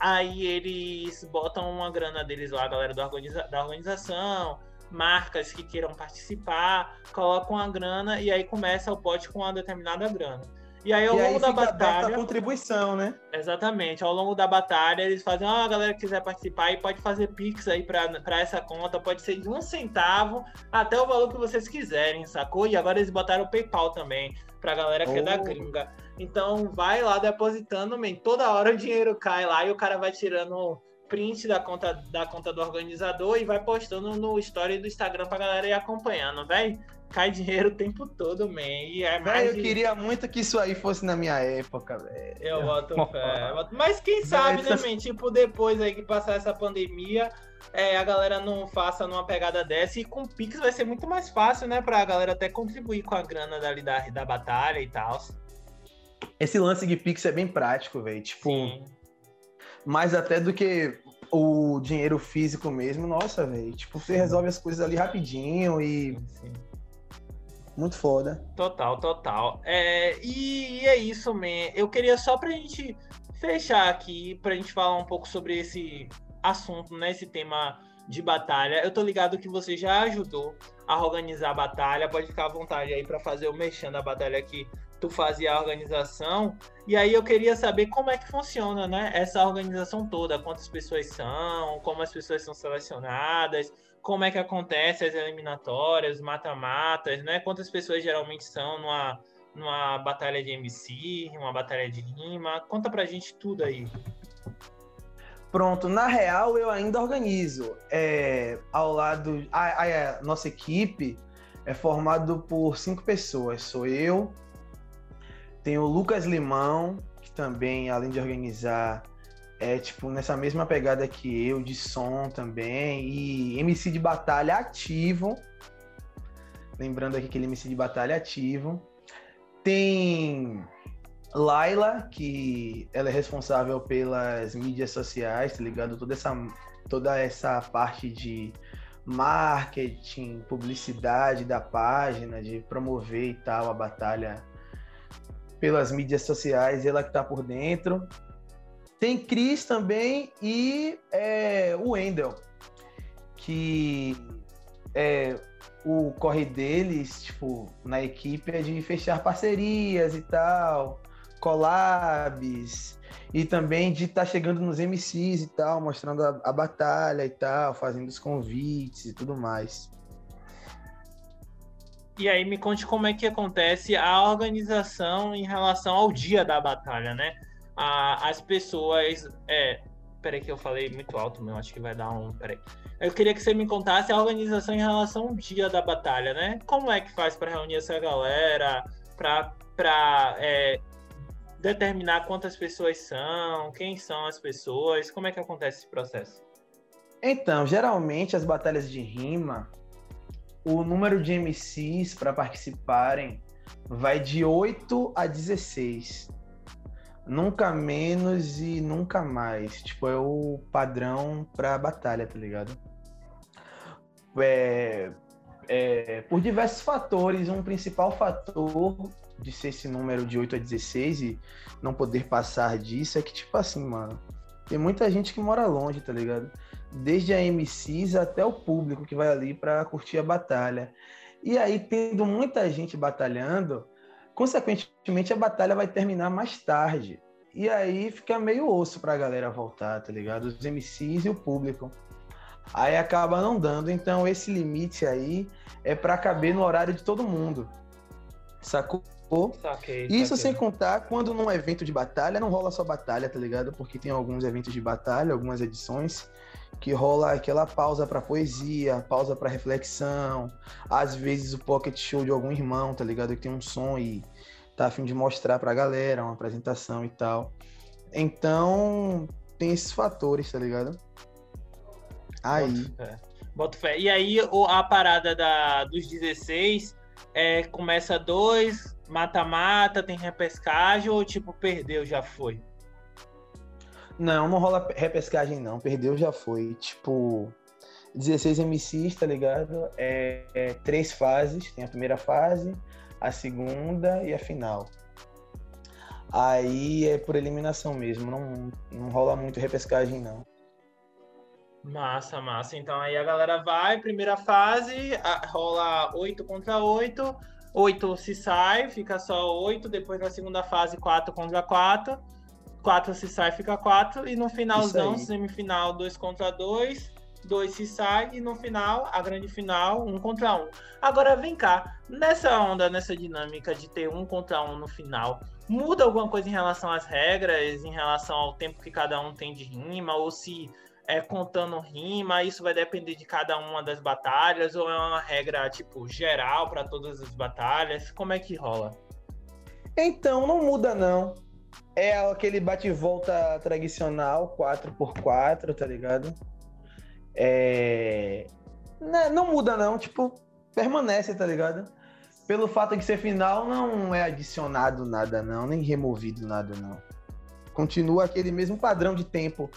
A: aí eles botam uma grana deles lá, a galera da, organiza da organização, marcas que queiram participar, colocam a grana e aí começa o pote com uma determinada grana. E aí, ao e longo aí da batalha.
B: A contribuição, né?
A: Exatamente. Ao longo da batalha, eles fazem, ó, oh, a galera que quiser participar aí pode fazer Pix aí para essa conta. Pode ser de um centavo até o valor que vocês quiserem, sacou? E agora eles botaram o PayPal também, pra galera que oh. é da oh. gringa. Então, vai lá depositando, man. Toda hora o dinheiro cai lá e o cara vai tirando print da conta, da conta do organizador e vai postando no story do Instagram pra galera ir acompanhando, velho cai dinheiro o tempo todo, man. E é
B: mais. de... eu queria muito que isso aí fosse na minha época, velho.
A: Eu boto fé. Mas quem sabe, né, man? Tipo, depois aí que passar essa pandemia, é, a galera não faça numa pegada dessa. E com o Pix vai ser muito mais fácil, né? Pra galera até contribuir com a grana dali da, da batalha e tal.
B: Esse lance de Pix é bem prático, velho. Tipo. Sim. Mais até do que o dinheiro físico mesmo, nossa, velho. Tipo, você resolve as coisas ali rapidinho e. Sim muito foda.
A: Total, total. É, e, e é isso, man. Eu queria só pra gente fechar aqui, pra gente falar um pouco sobre esse assunto, né? Esse tema de batalha. Eu tô ligado que você já ajudou a organizar a batalha. Pode ficar à vontade aí para fazer o mexendo da batalha que tu fazia a organização. E aí eu queria saber como é que funciona, né? Essa organização toda, quantas pessoas são, como as pessoas são selecionadas, como é que acontece as eliminatórias, mata-matas, né? Quantas pessoas geralmente são numa, numa batalha de MC, uma batalha de rima? Conta pra gente tudo aí.
B: Pronto, na real eu ainda organizo. É, ao lado. A, a, a nossa equipe é formado por cinco pessoas. Sou eu, tem o Lucas Limão, que também, além de organizar, é tipo nessa mesma pegada que eu, de som também, e MC de batalha ativo. Lembrando aqui que ele é MC de batalha ativo. Tem Laila, que ela é responsável pelas mídias sociais, tá ligado? Toda essa, toda essa parte de marketing, publicidade da página, de promover e tal a batalha pelas mídias sociais, ela que tá por dentro. Tem Cris também e é, o Wendel, que é, o corre deles, tipo, na equipe é de fechar parcerias e tal, collabs, e também de estar tá chegando nos MCs e tal, mostrando a, a batalha e tal, fazendo os convites e tudo mais.
A: E aí me conte como é que acontece a organização em relação ao dia da batalha, né? A, as pessoas. É, peraí, que eu falei muito alto, meu. Acho que vai dar um. Peraí. Eu queria que você me contasse a organização em relação ao dia da batalha, né? Como é que faz para reunir essa galera, para é, determinar quantas pessoas são, quem são as pessoas, como é que acontece esse processo?
B: Então, geralmente as batalhas de rima, o número de MCs para participarem vai de 8 a 16 nunca menos e nunca mais. Tipo, é o padrão pra batalha, tá ligado? É, é, por diversos fatores, um principal fator de ser esse número de 8 a 16 e não poder passar disso é que, tipo assim, mano, tem muita gente que mora longe, tá ligado? Desde a MCs até o público que vai ali para curtir a batalha. E aí, tendo muita gente batalhando, Consequentemente, a batalha vai terminar mais tarde. E aí fica meio osso pra galera voltar, tá ligado? Os MCs e o público. Aí acaba não dando. Então, esse limite aí é para caber no horário de todo mundo. Sacou? Saquei, Isso saquei. sem contar quando num evento de batalha não rola só batalha, tá ligado? Porque tem alguns eventos de batalha, algumas edições que rola aquela pausa para poesia, pausa para reflexão, às vezes o pocket show de algum irmão, tá ligado? Que tem um som e tá a fim de mostrar pra galera uma apresentação e tal. Então, tem esses fatores, tá ligado?
A: Aí. Boto fé. Boto fé. E aí, a parada da, dos 16 é, começa dois, mata-mata, tem repescagem ou tipo, perdeu, já foi?
B: Não, não rola repescagem, não. Perdeu já foi. Tipo, 16 MCs, tá ligado? É, é, três fases. Tem a primeira fase, a segunda e a final. Aí é por eliminação mesmo. Não, não rola muito repescagem, não.
A: Massa, massa. Então aí a galera vai, primeira fase, rola 8 contra 8. 8 se sai, fica só 8. Depois na segunda fase, 4 contra 4 4 se sai, fica 4. E no finalzão, semifinal, 2 contra 2. 2 se sai. E no final, a grande final, 1 um contra 1. Um. Agora vem cá, nessa onda, nessa dinâmica de ter 1 um contra 1 um no final, muda alguma coisa em relação às regras, em relação ao tempo que cada um tem de rima? Ou se é contando rima, isso vai depender de cada uma das batalhas? Ou é uma regra, tipo, geral para todas as batalhas? Como é que rola?
B: Então, não muda não é aquele bate-volta tradicional, 4x4, tá ligado? É... Não, né, não muda não, tipo, permanece, tá ligado? Pelo fato de ser final, não é adicionado nada não, nem removido nada não. Continua aquele mesmo padrão de tempo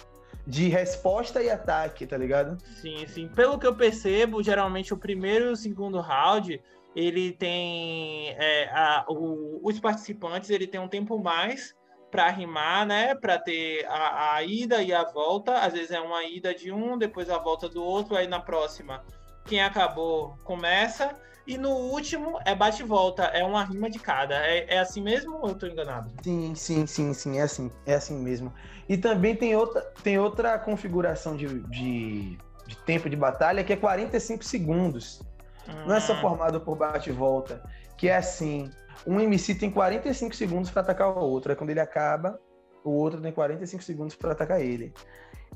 B: de resposta e ataque, tá ligado?
A: Sim, sim. Pelo que eu percebo, geralmente o primeiro e o segundo round, ele tem é, a, o, os participantes, ele tem um tempo mais para rimar, né? Para ter a, a, ida e a volta. Às vezes é uma ida de um, depois a volta do outro. Aí na próxima, quem acabou começa. E no último é bate e volta, é uma rima de cada. É, é assim mesmo ou eu tô enganado?
B: Sim, sim, sim, sim, é assim, é assim mesmo. E também tem outra, tem outra configuração de, de, de tempo de batalha que é 45 segundos. Hum. Não é só hum. formado por bate e volta, que é assim, um MC tem 45 segundos para atacar o outro. Aí quando ele acaba, o outro tem 45 segundos para atacar ele.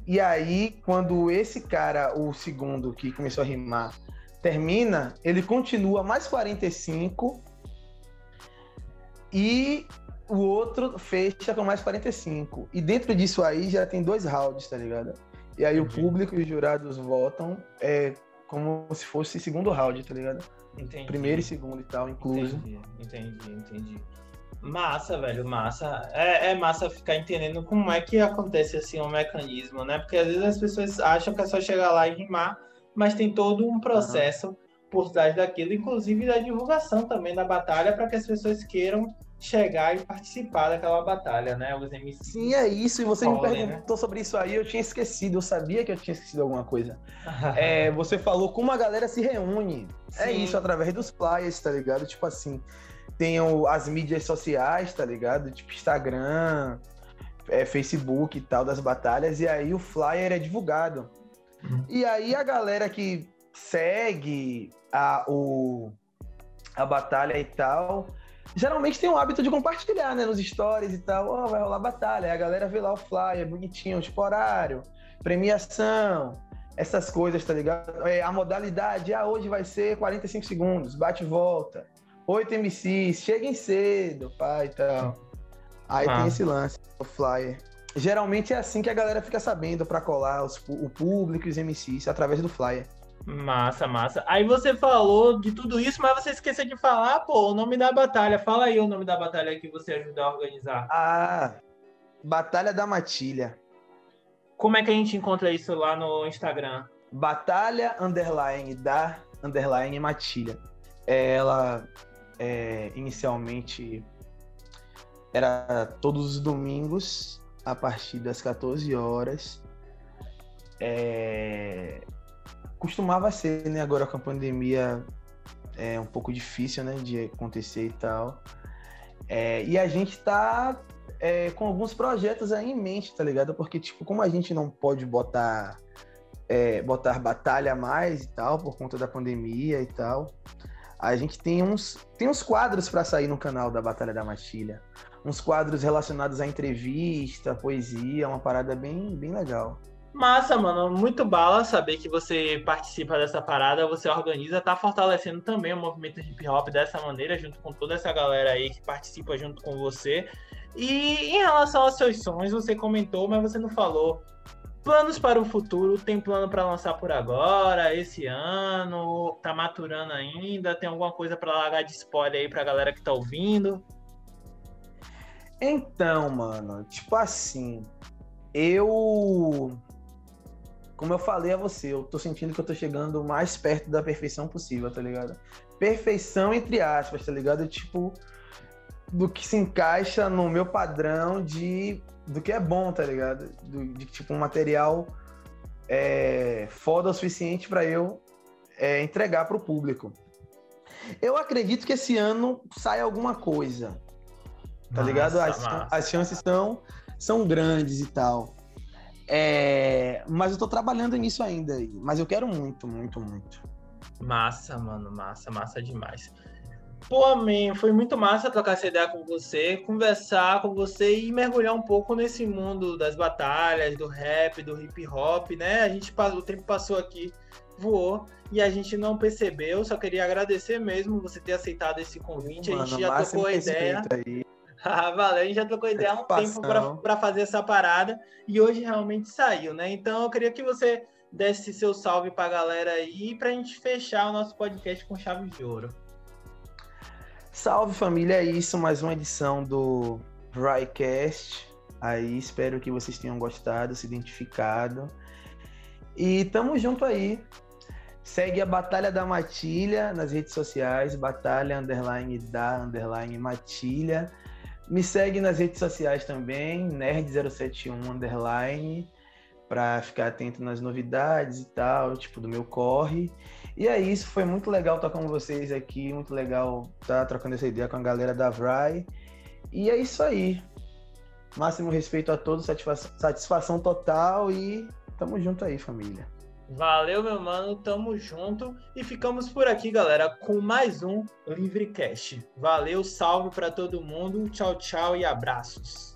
B: E aí, quando esse cara, o segundo que começou a rimar, termina, ele continua mais 45 e o outro fecha com mais 45. E dentro disso aí já tem dois rounds, tá ligado? E aí o público e os jurados votam é, como se fosse segundo round, tá ligado? Entendi. Primeiro e segundo e tal, incluso.
A: Entendi, entendi, entendi. Massa, velho, massa. É, é, massa ficar entendendo como é que acontece assim o um mecanismo, né? Porque às vezes as pessoas acham que é só chegar lá e rimar, mas tem todo um processo uhum. por trás daquilo, inclusive da divulgação também da batalha, para que as pessoas queiram chegar e participar daquela batalha, né? Os MCs.
B: Sim, é isso. E você me né? perguntou né? sobre isso aí, eu tinha esquecido. Eu sabia que eu tinha esquecido alguma coisa. [LAUGHS] é, você falou como a galera se reúne. É Sim. É isso, através dos flyers, tá ligado? Tipo assim, tem as mídias sociais, tá ligado? Tipo Instagram, é, Facebook e tal, das batalhas. E aí o flyer é divulgado. Uhum. E aí a galera que segue a, o, a batalha e tal geralmente tem o hábito de compartilhar, né, nos stories e tal. Ó, oh, vai rolar batalha. Aí a galera vê lá o flyer bonitinho, tipo horário, premiação, essas coisas, tá ligado? É, a modalidade, ah, hoje vai ser 45 segundos, bate e volta. 8 MCs, cheguem cedo, pai e tal. Aí ah. tem esse lance, o flyer. Geralmente é assim que a galera fica sabendo para colar os, o público e os MCs através do flyer.
A: Massa, massa. Aí você falou de tudo isso, mas você esqueceu de falar, pô, o nome da batalha. Fala aí o nome da batalha que você ajudou a organizar.
B: Ah, Batalha da Matilha.
A: Como é que a gente encontra isso lá no Instagram?
B: Batalha underline da underline Matilha. Ela é, inicialmente era todos os domingos a partir das 14 horas. É, costumava ser, né? Agora com a pandemia é um pouco difícil, né? De acontecer e tal. É, e a gente tá é, com alguns projetos aí em mente, tá ligado? Porque, tipo, como a gente não pode botar, é, botar batalha mais e tal, por conta da pandemia e tal, a gente tem uns, tem uns quadros para sair no canal da Batalha da Matilha. Uns quadros relacionados à entrevista, poesia, uma parada bem, bem legal.
A: Massa, mano. Muito bala saber que você participa dessa parada, você organiza, tá fortalecendo também o movimento hip hop dessa maneira, junto com toda essa galera aí que participa junto com você. E em relação aos seus sonhos, você comentou, mas você não falou. Planos para o futuro, tem plano para lançar por agora, esse ano, tá maturando ainda, tem alguma coisa para largar de spoiler aí pra galera que tá ouvindo?
B: Então, mano, tipo assim, eu como eu falei a você, eu tô sentindo que eu tô chegando mais perto da perfeição possível, tá ligado? Perfeição entre aspas, tá ligado? Tipo, do que se encaixa no meu padrão de do que é bom, tá ligado? Do, de tipo um material é, foda o suficiente para eu é, entregar para o público. Eu acredito que esse ano sai alguma coisa, tá ligado? As, as chances são, são grandes e tal. É, mas eu tô trabalhando nisso ainda. Mas eu quero muito, muito, muito.
A: Massa, mano, massa, massa demais. Pô, man, foi muito massa trocar essa ideia com você, conversar com você e mergulhar um pouco nesse mundo das batalhas, do rap, do hip hop, né? A gente o tempo passou aqui, voou e a gente não percebeu. Só queria agradecer mesmo você ter aceitado esse convite. Mano, a gente já tocou a ideia. Aí. Ah, [LAUGHS] valeu, a gente já trocou ideia há um tempo para fazer essa parada e hoje realmente saiu, né? Então eu queria que você desse seu salve para a galera aí para a gente fechar o nosso podcast com chave de ouro.
B: Salve família, é isso, mais uma edição do Rycast. Aí espero que vocês tenham gostado, se identificado. E tamo junto aí. Segue a Batalha da Matilha nas redes sociais, Batalha underline da underline Matilha. Me segue nas redes sociais também, nerd071 underline, para ficar atento nas novidades e tal, tipo do meu corre. E é isso, foi muito legal estar com vocês aqui, muito legal estar trocando essa ideia com a galera da Vry. E é isso aí. Máximo respeito a todos, satisfação, satisfação total e tamo junto aí, família.
A: Valeu, meu mano, tamo junto e ficamos por aqui, galera, com mais um Livrecast. Valeu, salve para todo mundo, tchau, tchau e abraços.